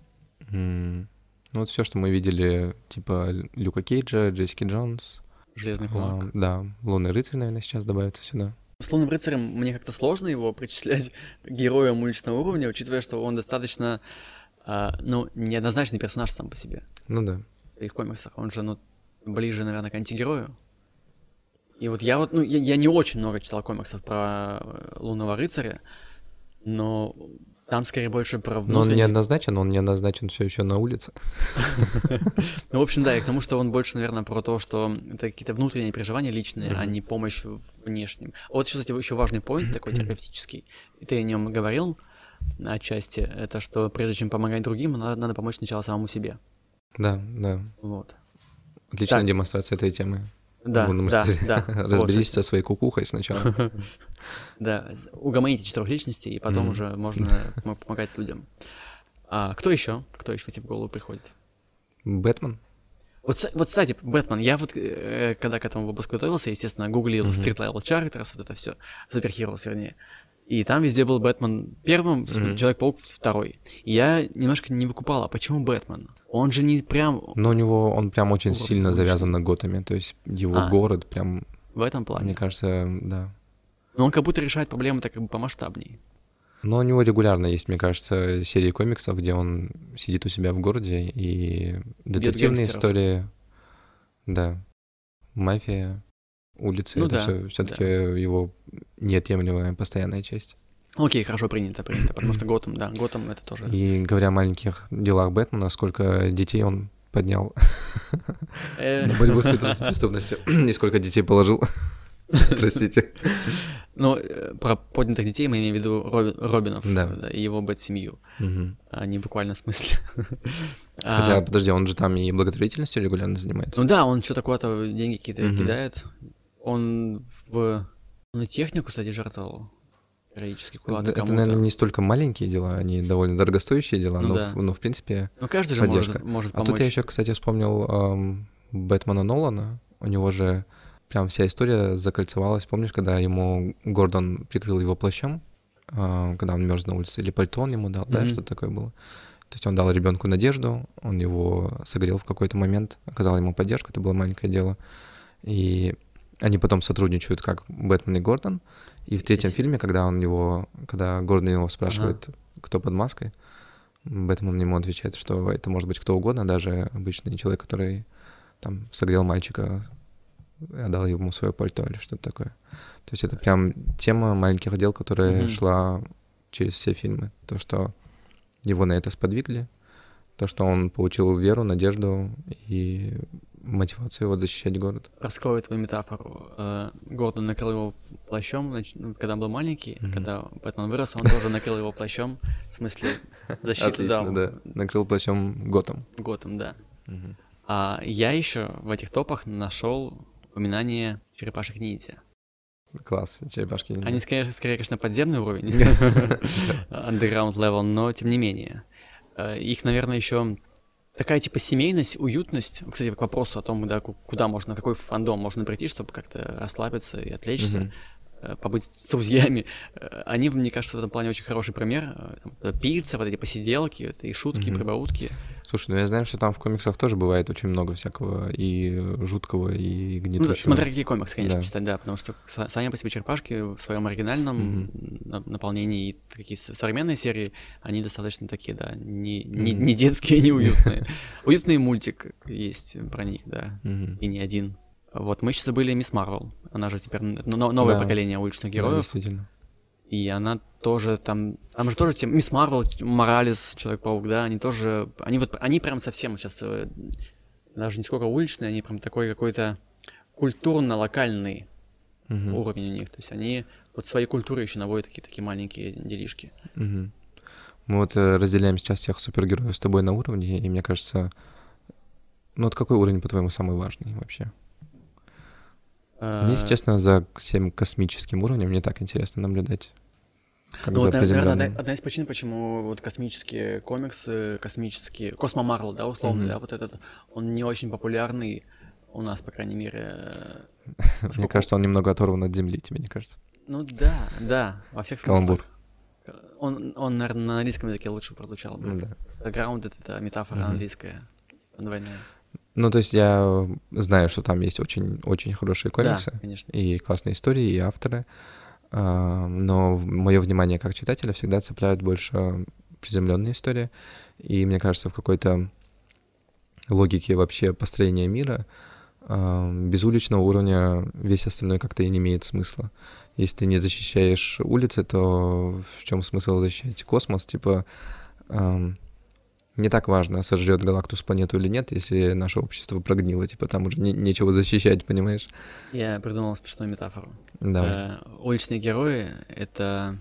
Speaker 2: Mm. Ну вот все, что мы видели, типа Люка Кейджа, Джессики Джонс.
Speaker 1: Железный кулак. А,
Speaker 2: да, Лунный рыцарь, наверное, сейчас добавится сюда.
Speaker 1: С Лунным рыцарем мне как-то сложно его причислять [laughs] героем уличного уровня, учитывая, что он достаточно, э, ну, неоднозначный персонаж сам по себе.
Speaker 2: Ну да.
Speaker 1: В своих комиксах. Он же, ну, ближе, наверное, к антигерою. И вот я вот, ну, я, я не очень много читал комиксов про э, Лунного рыцаря, но там скорее больше про внутренний...
Speaker 2: Но он неоднозначен, он неоднозначен все еще на улице. [laughs]
Speaker 1: Ну, в общем, да, и к тому, что он больше, наверное, про то, что это какие-то внутренние переживания личные, а не помощь внешним. Вот, кстати, еще важный поинт [clears throat] такой терапевтический, ты о нем говорил отчасти, это что прежде чем помогать другим, надо, надо помочь сначала самому себе.
Speaker 2: Да, да.
Speaker 1: Вот.
Speaker 2: Отличная так. демонстрация этой темы.
Speaker 1: Да, да, [laughs] да.
Speaker 2: Разберись со своей кукухой сначала. [laughs]
Speaker 1: Да, угомоните четырех личностей, и потом уже можно [laughs] помогать людям. А кто еще? Кто еще тебе в голову приходит?
Speaker 2: Бэтмен.
Speaker 1: Вот, вот, кстати, Бэтмен, я вот, э, когда к этому выпуску готовился, естественно, гуглил. Street Level Characters, вот это все, Superheroes, вернее. И там везде был Бэтмен первым, mm-hmm. Человек-паук второй. И я немножко не выкупал, а почему Бэтмен? Он же не прям...
Speaker 2: Но у него, он прям очень город сильно завязан на Готэме, то есть его а, город прям...
Speaker 1: В этом плане?
Speaker 2: Мне кажется, да.
Speaker 1: Но он как будто решает проблемы так как бы помасштабней.
Speaker 2: Но у него регулярно есть, мне кажется, серии комиксов, где он сидит у себя в городе, и детективные истории, да, мафия, улицы, ну, это да, все все-таки да. его неотъемлемая постоянная часть.
Speaker 1: Окей, хорошо, принято, принято, потому что [clears throat] Готэм, да, Готэм это тоже...
Speaker 2: И говоря о маленьких делах Бэтмена, сколько детей он поднял э. [laughs] на борьбу с преступностью, [clears throat] и сколько детей положил, [laughs] простите.
Speaker 1: Ну, э, про поднятых детей мы имеем в виду Робинов и его бэт-семью, а не буквально в смысле. [laughs]
Speaker 2: Хотя, а, подожди, он же там и благотворительностью регулярно занимается.
Speaker 1: Ну да, он что такое-то деньги какие-то кидает. Он в... И технику, кстати, жертвовал периодически
Speaker 2: куда-то это, это, наверное, не столько маленькие дела, они довольно дорогостоящие дела, ну, но, да. в, но в принципе
Speaker 1: Ну каждый же может, может помочь.
Speaker 2: А тут я еще, кстати, вспомнил эм, Бэтмена Нолана, у него же прям вся история закольцевалась, помнишь, когда ему Гордон прикрыл его плащом, э, когда он мерз на улице, или пальто он ему дал, mm-hmm. да, что такое было. То есть он дал ребенку надежду, он его согрел в какой-то момент, оказал ему поддержку, это было маленькое дело. И они потом сотрудничают как Бэтмен и Гордон, и в третьем фильме, когда он его, когда Гордон его спрашивает, ага. кто под маской, Бэтмен ему отвечает, что это может быть кто угодно, даже обычный человек, который там согрел мальчика, отдал ему свое пальто или что-то такое. То есть это прям тема маленьких дел, которая mm-hmm. шла через все фильмы. То, что его на это сподвигли, то, что он получил веру, надежду и мотивацию вот защищать город.
Speaker 1: Раскрою твою метафору. Э, Гордон накрыл его плащом, ну, когда он был маленький, mm-hmm. когда Бэтмен вырос, он тоже накрыл его плащом, в смысле защиты,
Speaker 2: да. да. Накрыл плащом Готом.
Speaker 1: Готом, да. А я еще в этих топах нашел упоминание черепашек ниндзя.
Speaker 2: Класс, черепашки ниндзя.
Speaker 1: Они скорее, скорее, конечно, подземный уровень, [laughs] [laughs] underground level, но тем не менее. Э, их, наверное, еще такая типа семейность, уютность. Кстати, к вопросу о том, да, куда можно, какой фандом можно прийти, чтобы как-то расслабиться и отвлечься. Mm-hmm побыть с друзьями, э, они, мне кажется, в этом плане очень хороший пример. Там, пицца, вот эти посиделки, и шутки, mm-hmm. прибаутки.
Speaker 2: Слушай, ну я знаю, что там в комиксах тоже бывает очень много всякого и жуткого, и гнетущего. Ну,
Speaker 1: смотря какие комиксы, конечно, да. читать, да, потому что сами по себе черепашки в своем оригинальном mm-hmm. наполнении и такие современные серии, они достаточно такие, да, не, не, не детские, не уютные. Уютный мультик есть про них, да, и не один. Вот, мы еще забыли Мисс Марвел. Она же теперь новое поколение уличных героев. Да,
Speaker 2: действительно.
Speaker 1: И она тоже там... Там же тоже тем... Мисс Марвел, Моралес, Человек-паук, да, они тоже... Они вот... Они прям совсем сейчас... Э, даже не сколько уличные, они прям такой какой-то культурно-локальный угу. уровень у них. То есть они вот своей культурой еще наводят такие такие маленькие делишки.
Speaker 2: Угу. Мы вот э, разделяем сейчас всех супергероев с тобой на уровне, и мне кажется... Ну вот какой уровень, по-твоему, самый важный вообще? Мне, если честно, за всем космическим уровнем мне так интересно наблюдать
Speaker 1: Как ну, вот, наверное, одна, одна из причин, почему вот космические комиксы, космические, Космо Марвел, да, условно, mm-hmm. да, вот этот, он не очень популярный у нас, по крайней мере.
Speaker 2: Поскольку... Мне кажется, он немного оторван от Земли, тебе не кажется?
Speaker 1: Ну да, да, во всех смыслах. Каламбур. Он, он, наверное, на английском языке лучше прозвучал бы. Ну, да. Grounded — это метафора mm-hmm. английская, двойная.
Speaker 2: Ну, то есть я знаю, что там есть очень, очень хорошие комиксы.
Speaker 1: Да, конечно.
Speaker 2: И классные истории, и авторы. Но мое внимание как читателя всегда цепляют больше приземленные истории. И мне кажется, в какой-то логике вообще построения мира а, без уличного уровня весь остальной как-то и не имеет смысла. Если ты не защищаешь улицы, то в чем смысл защищать космос? Типа не так важно, сожрет Галактус планету или нет, если наше общество прогнило, типа там уже не, нечего защищать, понимаешь?
Speaker 1: Я придумал смешную метафору.
Speaker 2: Да.
Speaker 1: Э, уличные герои — это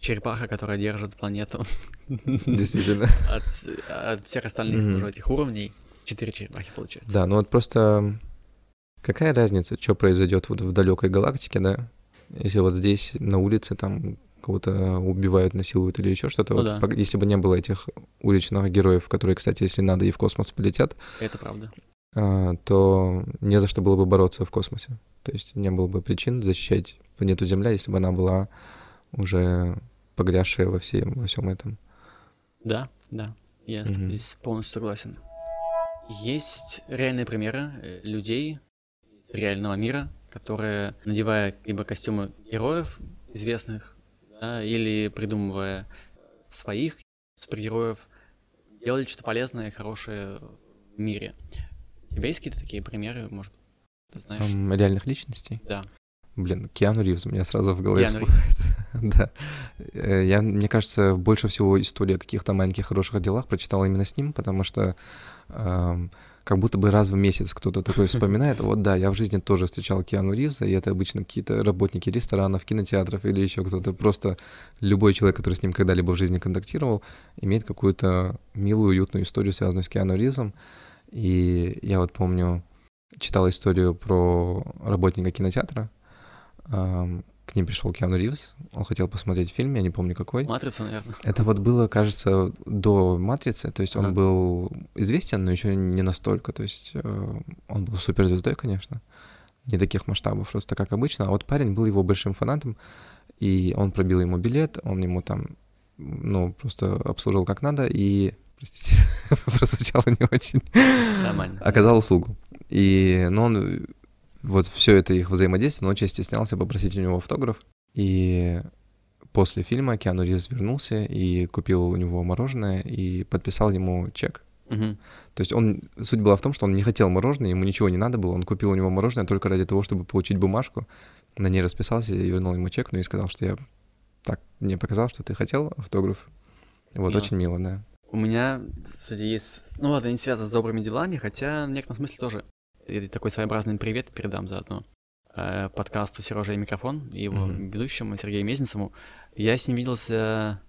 Speaker 1: черепаха, которая держит планету. [laughs]
Speaker 2: Действительно.
Speaker 1: От, от всех остальных mm-hmm. уже этих уровней. Четыре черепахи, получается.
Speaker 2: Да, ну вот просто какая разница, что произойдет вот в далекой галактике, да? Если вот здесь на улице там кого-то убивают, насилуют или еще что-то. Ну, вот, да. Если бы не было этих уличных героев, которые, кстати, если надо, и в космос полетят.
Speaker 1: Это правда.
Speaker 2: А, то не за что было бы бороться в космосе. То есть не было бы причин защищать планету Земля, если бы она была уже погрязшая во, всем, во всем этом.
Speaker 1: Да, да, я mm-hmm. здесь полностью согласен. Есть реальные примеры э, людей из реального мира, которые, надевая либо костюмы героев известных да, или придумывая своих супергероев, делали что-то полезное и хорошее в мире. У тебя есть какие-то такие примеры, может, ты знаешь? Um,
Speaker 2: реальных личностей?
Speaker 1: Да.
Speaker 2: Блин, Киану Ривз у меня сразу в голове всплывает. [laughs] да. Э, я, мне кажется, больше всего история о каких-то маленьких хороших делах прочитал именно с ним, потому что эм, как будто бы раз в месяц кто-то такой [laughs] вспоминает, вот да, я в жизни тоже встречал Киану Ривза, и это обычно какие-то работники ресторанов, кинотеатров или еще кто-то, просто любой человек, который с ним когда-либо в жизни контактировал, имеет какую-то милую, уютную историю, связанную с Киану Ривзом. И я вот помню, читал историю про работника кинотеатра, к ним пришел Киану Ривз, он хотел посмотреть фильм, я не помню какой.
Speaker 1: Матрица, наверное.
Speaker 2: Это вот было, кажется, до Матрицы, то есть он ага. был известен, но еще не настолько, то есть э, он был суперзвездой, конечно, не таких масштабов, просто как обычно, а вот парень был его большим фанатом, и он пробил ему билет, он ему там, ну, просто обслужил как надо, и, простите, [laughs] прозвучало не очень,
Speaker 1: Нормально.
Speaker 2: оказал услугу. И, ну, он вот все это их взаимодействие, но очень стеснялся попросить у него автограф. И после фильма Киану Ривз вернулся и купил у него мороженое и подписал ему чек.
Speaker 1: Угу.
Speaker 2: То есть он, суть была в том, что он не хотел мороженое, ему ничего не надо было, он купил у него мороженое только ради того, чтобы получить бумажку, на ней расписался и вернул ему чек, ну и сказал, что я так мне показал, что ты хотел автограф. Вот, мило. очень мило, да.
Speaker 1: У меня, кстати, есть... Ну ладно, не связано с добрыми делами, хотя в некотором смысле тоже и такой своеобразный привет передам заодно э, подкасту «Сережа и микрофон» и его mm-hmm. ведущему Сергею Мезенцеву. Я с ним виделся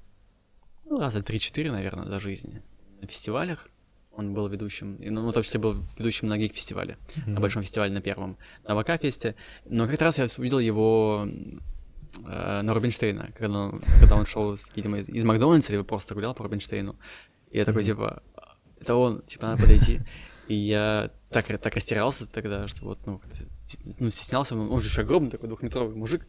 Speaker 1: ну, раза 3-4, наверное, за жизни. На фестивалях он был ведущим, ну, в том числе был ведущим на гик-фестивале, mm-hmm. на большом фестивале на первом, на ВК-фесте. Но как раз я увидел его э, на Рубинштейна, когда он, когда он шел, видимо, из, из Макдональдса, или просто гулял по Рубинштейну. И я такой, типа, это он, типа, надо подойти. И я так, так растерялся тогда, что вот, ну, ну стеснялся, он же еще огромный такой двухметровый мужик,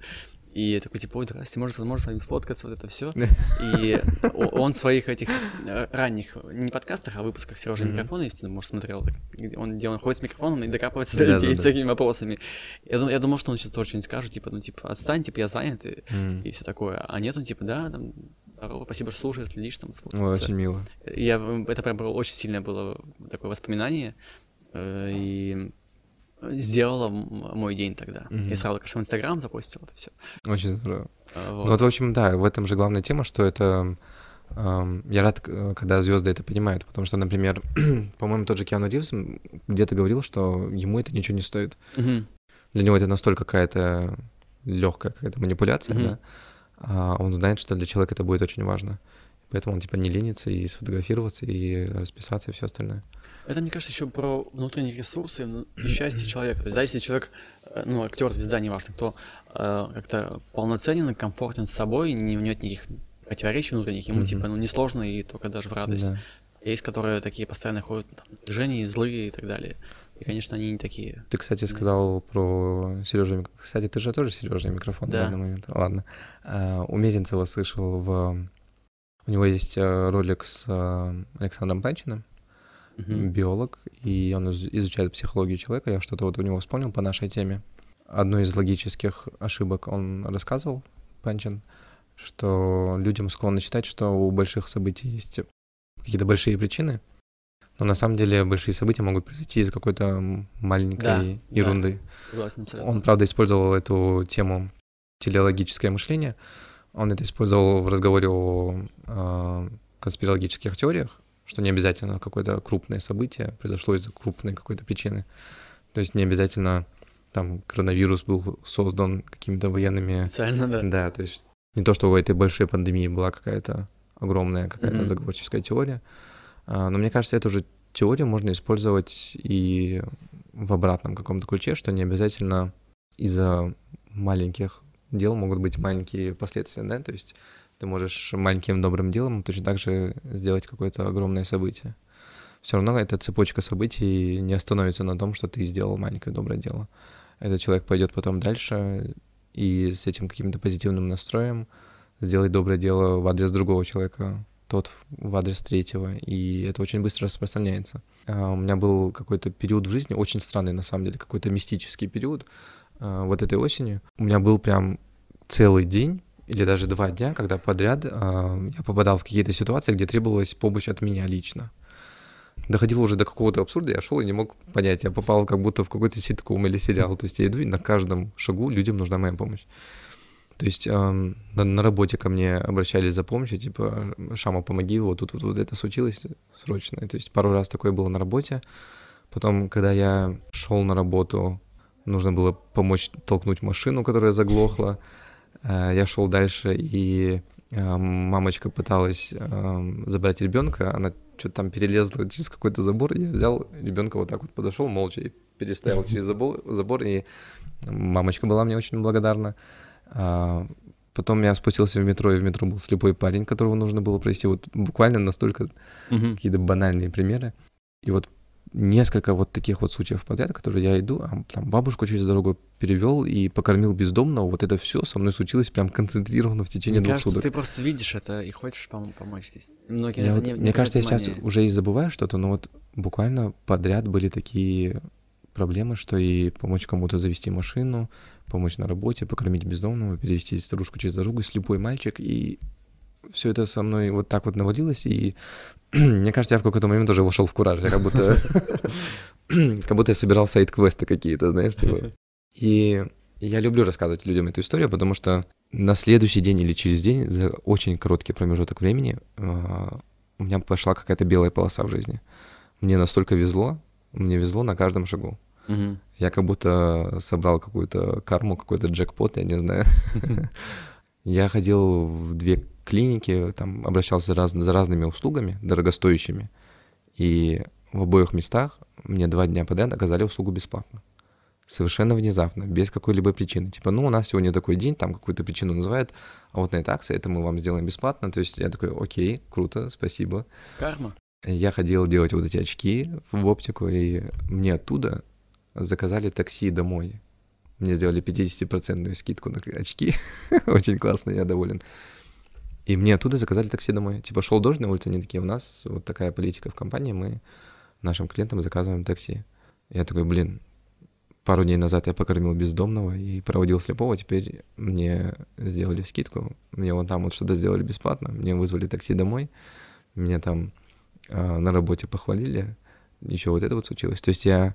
Speaker 1: и я такой, типа, ой, здрасте, может, может с вами сфоткаться, вот это все. [laughs] И он в своих этих э, ранних, не подкастах, а выпусках Сережи микрофона, если может, смотрел, он, где он ходит с микрофоном и докапывается до людей с такими вопросами. Я, думал, я думал, что он сейчас тоже что-нибудь скажет, типа, ну, типа, отстань, типа, я занят, и все такое. А нет, он, типа, да, там, здорово, спасибо, что слушаешь, следишь там.
Speaker 2: Ой, очень мило.
Speaker 1: Я, это прям было очень сильное было такое воспоминание, э, и сделала мой день тогда. Mm-hmm. Я сразу, конечно, в Инстаграм запустил это все.
Speaker 2: Очень здорово. А, вот. Ну вот, в общем, да, в этом же главная тема, что это... Эм, я рад, когда звезды это понимают, потому что, например, [clears throat] по-моему, тот же Киану Ривз где-то говорил, что ему это ничего не стоит.
Speaker 1: Mm-hmm.
Speaker 2: Для него это настолько какая-то легкая какая-то манипуляция, mm-hmm. да, а он знает, что для человека это будет очень важно. Поэтому он типа не ленится и сфотографироваться, и расписаться, и все остальное.
Speaker 1: Это, мне кажется, еще про внутренние ресурсы и счастье человека. То есть, да, если человек, э, ну, актер, звезда, неважно кто, э, как-то полноценен и комфортен с собой, не, нет никаких противоречий внутренних, ему mm-hmm. типа ну несложно и только даже в радость. Да. Есть, которые такие постоянно ходят там, движения, злые и так далее. И, конечно, они не такие.
Speaker 2: Ты, кстати, сказал про Сережа. Кстати, ты же тоже Сережа микрофон да. в данный момент. Ладно. А, у Мезенцева слышал в... У него есть э, ролик с э, Александром Панчиным, uh-huh. биолог, и он изучает психологию человека. Я что-то вот у него вспомнил по нашей теме. Одну из логических ошибок он рассказывал, Панчин, что людям склонны считать, что у больших событий есть какие-то большие причины, но на самом деле большие события могут произойти из какой-то маленькой да, ерунды. Да, Он, правда, использовал эту тему телеологическое мышление. Он это использовал в разговоре о, о конспирологических теориях, что не обязательно какое-то крупное событие произошло из-за крупной какой-то причины. То есть не обязательно там коронавирус был создан какими-то военными...
Speaker 1: Специально, да.
Speaker 2: Да, то есть не то, что у этой большой пандемии была какая-то огромная какая-то mm-hmm. заговорческая теория, но мне кажется, эту же теорию можно использовать и в обратном каком-то ключе, что не обязательно из-за маленьких дел могут быть маленькие последствия, да, то есть ты можешь маленьким добрым делом точно так же сделать какое-то огромное событие. Все равно эта цепочка событий не остановится на том, что ты сделал маленькое доброе дело. Этот человек пойдет потом дальше и с этим каким-то позитивным настроем сделать доброе дело в адрес другого человека, тот в адрес третьего, и это очень быстро распространяется. А, у меня был какой-то период в жизни, очень странный на самом деле, какой-то мистический период, а, вот этой осенью. У меня был прям целый день или даже два дня, когда подряд а, я попадал в какие-то ситуации, где требовалась помощь от меня лично. Доходило уже до какого-то абсурда, я шел и не мог понять, я попал как будто в какой-то ситком или сериал. То есть я иду, и на каждом шагу людям нужна моя помощь. То есть э, на, на работе ко мне обращались за помощью, типа, Шама, помоги, вот тут вот, вот это случилось срочно. То есть пару раз такое было на работе. Потом, когда я шел на работу, нужно было помочь толкнуть машину, которая заглохла. Э, я шел дальше, и э, мамочка пыталась э, забрать ребенка, она что-то там перелезла через какой-то забор, я взял ребенка вот так вот подошел молча и переставил через забор, забор, и мамочка была мне очень благодарна. А, потом я спустился в метро, и в метро был слепой парень, которого нужно было провести. Вот буквально настолько uh-huh. какие-то банальные примеры. И вот несколько вот таких вот случаев подряд, которые я иду, а там бабушку через дорогу перевел и покормил бездомного, вот это все со мной случилось прям концентрированно в течение
Speaker 1: мне
Speaker 2: двух
Speaker 1: кажется,
Speaker 2: суток.
Speaker 1: ты просто видишь это и хочешь пом- помочь здесь. Многие
Speaker 2: я вот, не, мне кажется, внимания. я сейчас уже и забываю что-то, но вот буквально подряд были такие проблемы, что и помочь кому-то завести машину, помочь на работе, покормить бездомного, перевести старушку через дорогу, слепой мальчик, и все это со мной вот так вот навалилось, и [clears throat] мне кажется, я в какой-то момент уже вошел в кураж, я как будто [clears throat] как будто я собирал сайт-квесты какие-то, знаешь, типа. И я люблю рассказывать людям эту историю, потому что на следующий день или через день, за очень короткий промежуток времени, а, у меня пошла какая-то белая полоса в жизни. Мне настолько везло, мне везло на каждом шагу. Угу. Я как будто собрал какую-то карму, какой-то джекпот, я не знаю. [laughs] Я ходил в две клиники, там обращался раз, за разными услугами, дорогостоящими. И в обоих местах мне два дня подряд оказали услугу бесплатно. Совершенно внезапно, без какой-либо причины. Типа, ну, у нас сегодня такой день, там какую-то причину называют, а вот на этой акции это мы вам сделаем бесплатно. То есть я такой, окей, круто, спасибо.
Speaker 1: Карма.
Speaker 2: Я ходил делать вот эти очки в оптику, и мне оттуда заказали такси домой. Мне сделали 50% скидку на очки. [laughs] Очень классно, я доволен. И мне оттуда заказали такси домой. Типа шел дождь на улице, они такие, у нас вот такая политика в компании, мы нашим клиентам заказываем такси. Я такой, блин, пару дней назад я покормил бездомного и проводил слепого, теперь мне сделали скидку, мне вот там вот что-то сделали бесплатно, мне вызвали такси домой, меня там э, на работе похвалили, еще вот это вот случилось. То есть я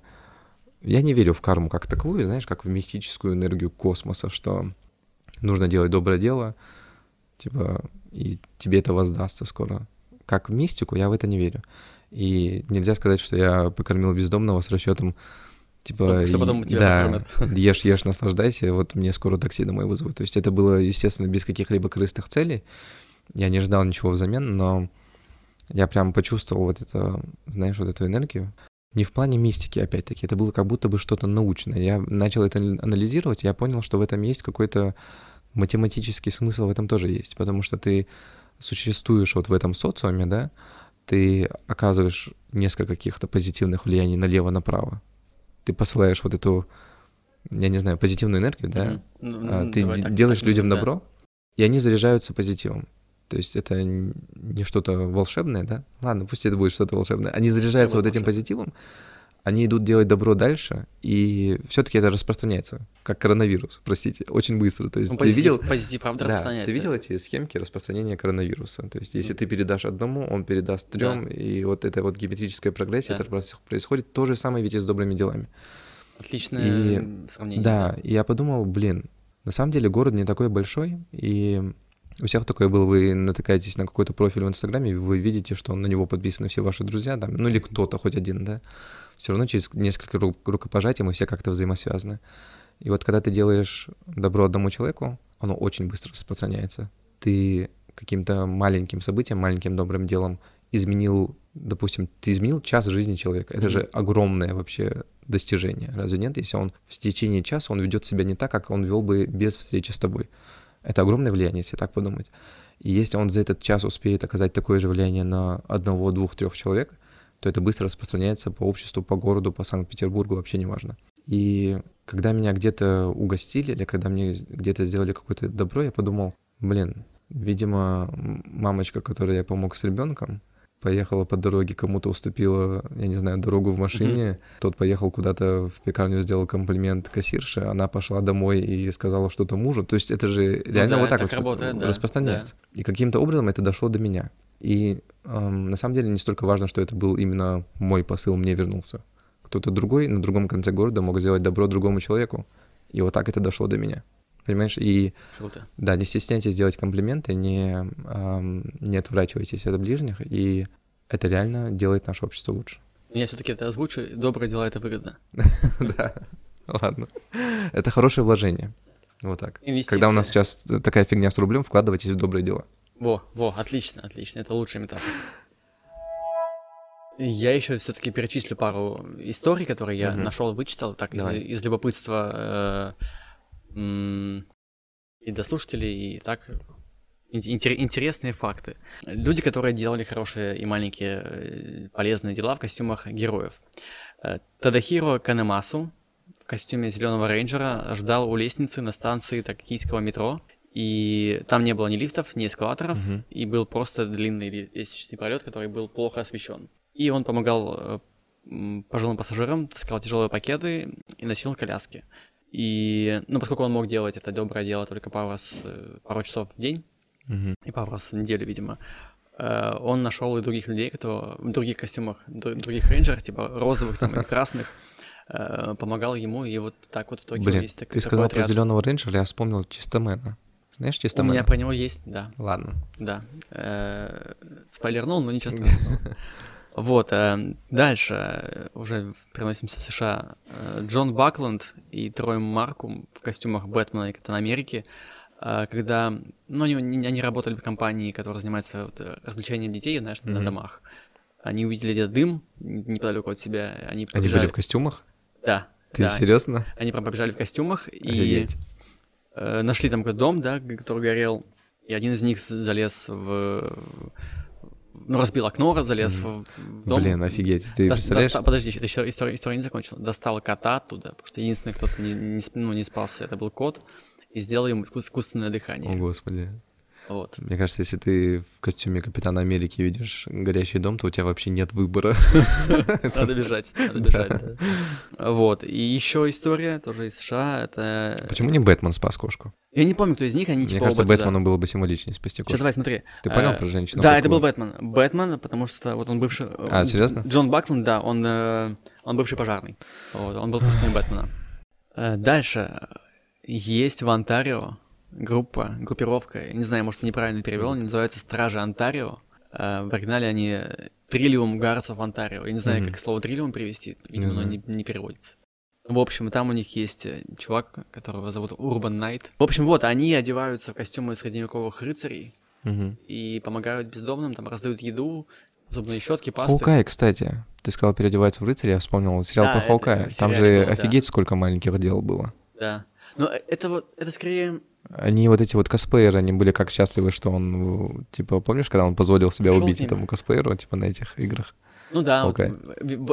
Speaker 2: я не верю в карму как таковую, знаешь, как в мистическую энергию космоса, что нужно делать доброе дело, типа, и тебе это воздастся скоро. Как в мистику, я в это не верю. И нельзя сказать, что я покормил бездомного с расчетом, типа,
Speaker 1: что потом
Speaker 2: тебя да, [laughs] ешь, ешь, наслаждайся, вот мне скоро такси домой вызовут. То есть это было, естественно, без каких-либо крыстых целей. Я не ждал ничего взамен, но я прям почувствовал вот это, знаешь, вот эту энергию. Не в плане мистики, опять-таки, это было как будто бы что-то научное. Я начал это анализировать, я понял, что в этом есть какой-то математический смысл, в этом тоже есть, потому что ты существуешь вот в этом социуме, да, ты оказываешь несколько каких-то позитивных влияний налево-направо. Ты посылаешь вот эту, я не знаю, позитивную энергию, да, mm-hmm. ты Давай, делаешь так, людям да. добро, и они заряжаются позитивом. То есть это не что-то волшебное, да? Ладно, пусть это будет что-то волшебное. Они заряжаются вот этим позитивом, они идут делать добро дальше, и все-таки это распространяется, как коронавирус, простите, очень быстро. То есть ну, позитив, ты видел,
Speaker 1: позитив, правда,
Speaker 2: да, распространяется. Ты видел эти схемки распространения коронавируса? То есть если ты передашь одному, он передаст трем, да. и вот эта вот геометрическая прогрессия, да. это происходит то же самое ведь и с добрыми делами.
Speaker 1: Отличное
Speaker 2: и,
Speaker 1: сравнение.
Speaker 2: Да, и я подумал, блин, на самом деле город не такой большой, и у всех такое было, вы натыкаетесь на какой-то профиль в Инстаграме, вы видите, что на него подписаны все ваши друзья, там, ну или кто-то, хоть один, да, все равно через несколько рукопожатий мы все как-то взаимосвязаны. И вот когда ты делаешь добро одному человеку, оно очень быстро распространяется. Ты каким-то маленьким событием, маленьким добрым делом изменил, допустим, ты изменил час жизни человека. Это же огромное вообще достижение, разве нет? Если он в течение часа, он ведет себя не так, как он вел бы без встречи с тобой. Это огромное влияние, если так подумать. И если он за этот час успеет оказать такое же влияние на одного, двух, трех человек, то это быстро распространяется по обществу, по городу, по Санкт-Петербургу, вообще неважно. И когда меня где-то угостили или когда мне где-то сделали какое-то добро, я подумал, блин, видимо, мамочка, которой я помог с ребенком, поехала по дороге, кому-то уступила, я не знаю, дорогу в машине, mm-hmm. тот поехал куда-то в пекарню, сделал комплимент кассирше, она пошла домой и сказала что-то мужу. То есть это же ну, реально да, вот так, так вот работает, распространяется. Да. И каким-то образом это дошло до меня. И эм, на самом деле не столько важно, что это был именно мой посыл, мне вернулся. Кто-то другой на другом конце города мог сделать добро другому человеку. И вот так это дошло до меня. Понимаешь? И
Speaker 1: Круто.
Speaker 2: да, не стесняйтесь делать комплименты, не, эм, не отворачивайтесь от ближних, и это реально делает наше общество лучше.
Speaker 1: Я все-таки это озвучу. Доброе дело это выгодно. [laughs]
Speaker 2: Да, ладно. Это хорошее вложение. Вот так. Когда у нас сейчас такая фигня с рублем, вкладывайтесь в добрые дела.
Speaker 1: Во, во, отлично, отлично. Это лучшая метафора. Я еще все-таки перечислю пару историй, которые я нашел, вычитал, так из, из любопытства э, и для слушателей, и так интересные факты. Люди, которые делали хорошие и маленькие э, полезные дела в костюмах героев. Э, Тадахиро Канемасу в костюме зеленого рейнджера ждал у лестницы на станции токийского метро, и там не было ни лифтов, ни эскалаторов, uh-huh. и был просто длинный лестничный пролет, который был плохо освещен. И он помогал э, пожилым пассажирам, таскал тяжелые пакеты и носил коляски. И, ну, поскольку он мог делать это доброе дело только пару раз, э, пару часов в день, uh-huh. и пару раз в неделю, видимо, э, он нашел и других людей, кто в других костюмах, других рейнджеров, типа розовых там или красных, э, помогал ему, и вот так вот в итоге
Speaker 2: Блин, есть так, ты сказал отряд. про зеленого рейнджера, я вспомнил Чистомена. Знаешь Чистомена?
Speaker 1: У меня про него есть, да.
Speaker 2: Ладно.
Speaker 1: Да. Спойлернул, но ничего [laughs] страшного. Вот, э, дальше уже переносимся в США. Э, Джон Бакланд и Трой Маркум в костюмах Бэтмена и Капитана Америки, э, когда, ну, они, они работали в компании, которая занимается вот, развлечением детей, знаешь, mm-hmm. на домах. Они увидели где неподалеку от себя, они
Speaker 2: побежали... Они были в костюмах?
Speaker 1: Да.
Speaker 2: Ты
Speaker 1: да.
Speaker 2: серьезно?
Speaker 1: Они прям побежали в костюмах Офигеть. и э, нашли там какой-то дом, да, который горел, и один из них залез в ну, разбил окно, залез mm. в дом.
Speaker 2: Блин, офигеть, ты До, представляешь?
Speaker 1: Доста, подожди, это еще история, история не закончила. Достал кота оттуда, потому что единственный, кто не, не, ну, не спался, это был кот, и сделал ему искусственное дыхание.
Speaker 2: О, Господи.
Speaker 1: Вот.
Speaker 2: Мне кажется, если ты в костюме Капитана Америки видишь горящий дом, то у тебя вообще нет выбора. [laughs]
Speaker 1: Надо бежать, [laughs] надо бежать. Вот. И еще история тоже из США. Это...
Speaker 2: Почему не Бэтмен спас кошку?
Speaker 1: Я не помню, кто из них, они
Speaker 2: типа Мне кажется, Бэтмену было бы символичнее спасти кошку.
Speaker 1: Сейчас давай, смотри.
Speaker 2: Ты понял про женщину?
Speaker 1: Да, это был Бэтмен. Бэтмен, потому что вот он бывший...
Speaker 2: А, серьезно?
Speaker 1: Джон Бакланд, да, он, э, он бывший пожарный. Вот, он был костюме Бэтмена. Э, дальше. Есть в Онтарио группа, группировка, не знаю, может, неправильно перевел, они называются Стражи Онтарио. Э, в оригинале они Триллиум Гарсов Онтарио. Я не знаю, mm-hmm. как слово триллиум перевести, видимо, mm-hmm. оно не, не переводится. В общем, там у них есть э, чувак, которого зовут Урбан Найт. В общем, вот, они одеваются в костюмы средневековых рыцарей mm-hmm. и помогают бездомным, там раздают еду, зубные щетки, пасты.
Speaker 2: Хоукай, кстати. Ты сказал, переодевается в рыцаря, я вспомнил сериал да, про Хоукая. Там же офигеть, да. сколько маленьких дел было.
Speaker 1: Да. Но это вот, это скорее...
Speaker 2: Они вот эти вот косплееры, они были как счастливы, что он, типа, помнишь, когда он позволил себя Шел убить этому косплееру, типа, на этих играх?
Speaker 1: Ну да, вот,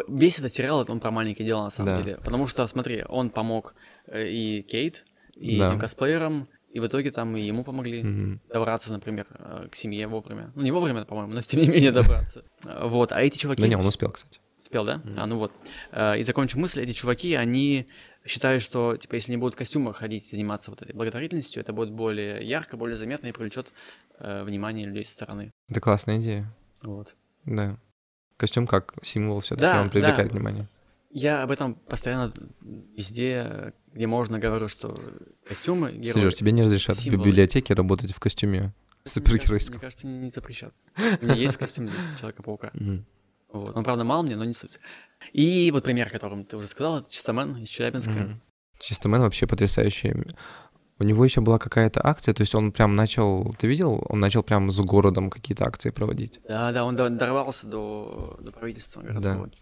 Speaker 1: весь этот сериал, он про маленькие дела, на самом да. деле. Потому что, смотри, он помог э, и Кейт, и да. этим косплеерам, и в итоге там и ему помогли mm-hmm. добраться, например, э, к семье вовремя. Ну, не вовремя, по-моему, но тем не менее добраться. [laughs] Вот, а эти чуваки...
Speaker 2: Да не, он успел, кстати.
Speaker 1: Успел, да? Mm-hmm. А, ну вот. Э, и закончим мысль, эти чуваки, они считают, что, типа, если не будут в костюмах ходить, заниматься вот этой благотворительностью, это будет более ярко, более заметно и привлечет э, внимание людей со стороны.
Speaker 2: Это классная идея.
Speaker 1: Вот.
Speaker 2: Да. Костюм как символ все-таки, да, он привлекает да. внимание.
Speaker 1: Я об этом постоянно везде, где можно, говорю, что костюмы герои...
Speaker 2: Сереж, тебе не разрешат символы. в библиотеке работать в костюме
Speaker 1: супергеройском. Мне кажется, не, не запрещат. У меня есть костюм здесь Человека-паука. Вот. Он, правда, мал мне, но не суть. И вот пример, которым ты уже сказал, это Чистомен из Челябинска. Mm-hmm.
Speaker 2: Чистомен вообще потрясающий. У него еще была какая-то акция, то есть он прям начал, ты видел, он начал прям с городом какие-то акции проводить.
Speaker 1: Да, да, он дорвался до, до правительства городского. Да.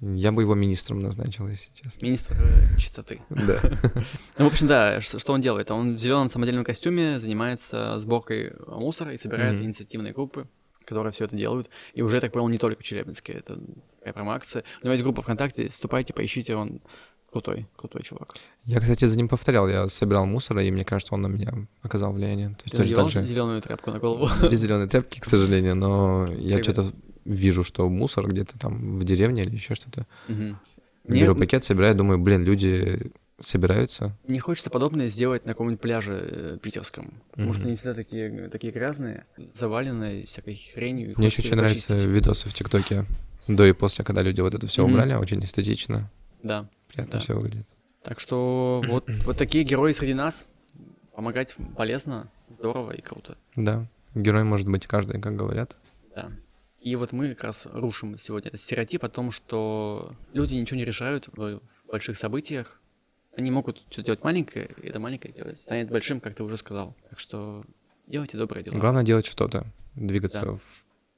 Speaker 2: Я бы его министром назначил, если честно.
Speaker 1: Министр э, чистоты.
Speaker 2: Да. [laughs]
Speaker 1: Ну, в общем, да, что он делает? Он в зеленом самодельном костюме занимается сборкой мусора и собирает инициативные группы, которые все это делают. И уже, так понял, не только в Челябинске, это такая прям акция. У него есть группа ВКонтакте, вступайте, поищите, он крутой, крутой чувак.
Speaker 2: Я, кстати, за ним повторял, я собирал мусор, и мне кажется, он на меня оказал влияние.
Speaker 1: То есть Ты надевал же... зеленую тряпку на голову? [laughs]
Speaker 2: Без зеленой тряпки, к сожалению, но я что-то вижу, что мусор где-то там в деревне или еще что-то. Угу. Беру пакет, собираю, думаю, блин, люди собираются.
Speaker 1: Не хочется подобное сделать на каком-нибудь пляже э, питерском, потому mm что они всегда такие, такие грязные, заваленные всякой хренью.
Speaker 2: Мне еще очень нравятся видосы в ТикТоке до и после, когда люди вот это все mm убрали, очень эстетично.
Speaker 1: Да.
Speaker 2: Приятно
Speaker 1: да.
Speaker 2: все выглядит.
Speaker 1: Так что вот, вот такие герои среди нас. Помогать полезно, здорово и круто.
Speaker 2: Да. Герой может быть каждый, как говорят.
Speaker 1: Да. И вот мы как раз рушим сегодня этот стереотип о том, что люди ничего не решают в больших событиях. Они могут что-то делать маленькое, и это маленькое делать станет большим, как ты уже сказал. Так что делайте добрые дела.
Speaker 2: Главное делать что-то, двигаться да. в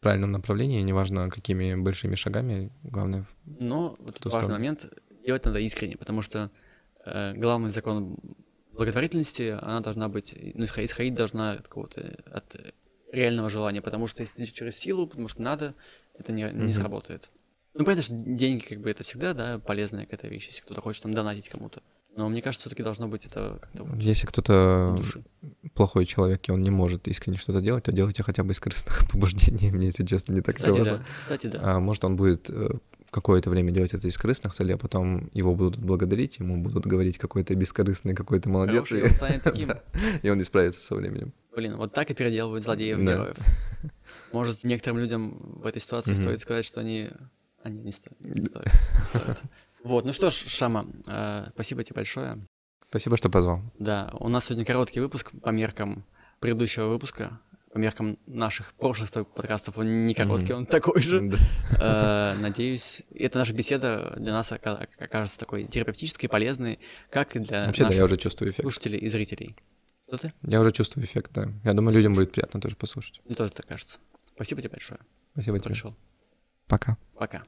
Speaker 2: правильном направлении, неважно какими большими шагами, главное.
Speaker 1: Но вот важный сторону. момент делать надо искренне, потому что э, главный закон благотворительности, она должна быть, ну, исходить должна от какого-то, от реального желания, потому что если ты через силу, потому что надо, это не, не mm-hmm. сработает. Ну, понятно, что деньги, как бы, это всегда, да, полезная какая-то вещь, если кто-то хочет там донатить кому-то. Но мне кажется, все-таки должно быть это как-то вот
Speaker 2: Если кто-то плохой человек, и он не может искренне что-то делать, то делайте хотя бы из корыстных [laughs] побуждений. Мне, если честно, не так
Speaker 1: Кстати, важно. Да. Кстати, да.
Speaker 2: А может, он будет э, какое-то время делать это из корыстных целей, а потом его будут благодарить, ему будут говорить, какой то бескорыстный, какой то молодец.
Speaker 1: Хороший, и он станет таким. [laughs]
Speaker 2: И он не справится со временем.
Speaker 1: Блин, вот так и переделывают злодеев да. героев. [laughs] Может, некоторым людям в этой ситуации mm-hmm. стоит сказать, что они... Они не, сто... не стоят. Не стоят. Вот, ну что ж, Шама, э, спасибо тебе большое.
Speaker 2: Спасибо, что позвал.
Speaker 1: Да, у нас сегодня короткий выпуск по меркам предыдущего выпуска, по меркам наших прошлых подкастов. Он не короткий, mm-hmm. он такой же. э, надеюсь, эта наша беседа для нас окажется такой терапевтической, полезной, как и для
Speaker 2: Вообще, наших да, я уже чувствую эффект.
Speaker 1: слушателей и зрителей.
Speaker 2: Что ты? Я уже чувствую эффект, да. Я думаю, людям будет приятно тоже послушать.
Speaker 1: Мне тоже так кажется. Спасибо тебе большое.
Speaker 2: Спасибо
Speaker 1: тебе. Пришел.
Speaker 2: Пока.
Speaker 1: Пока.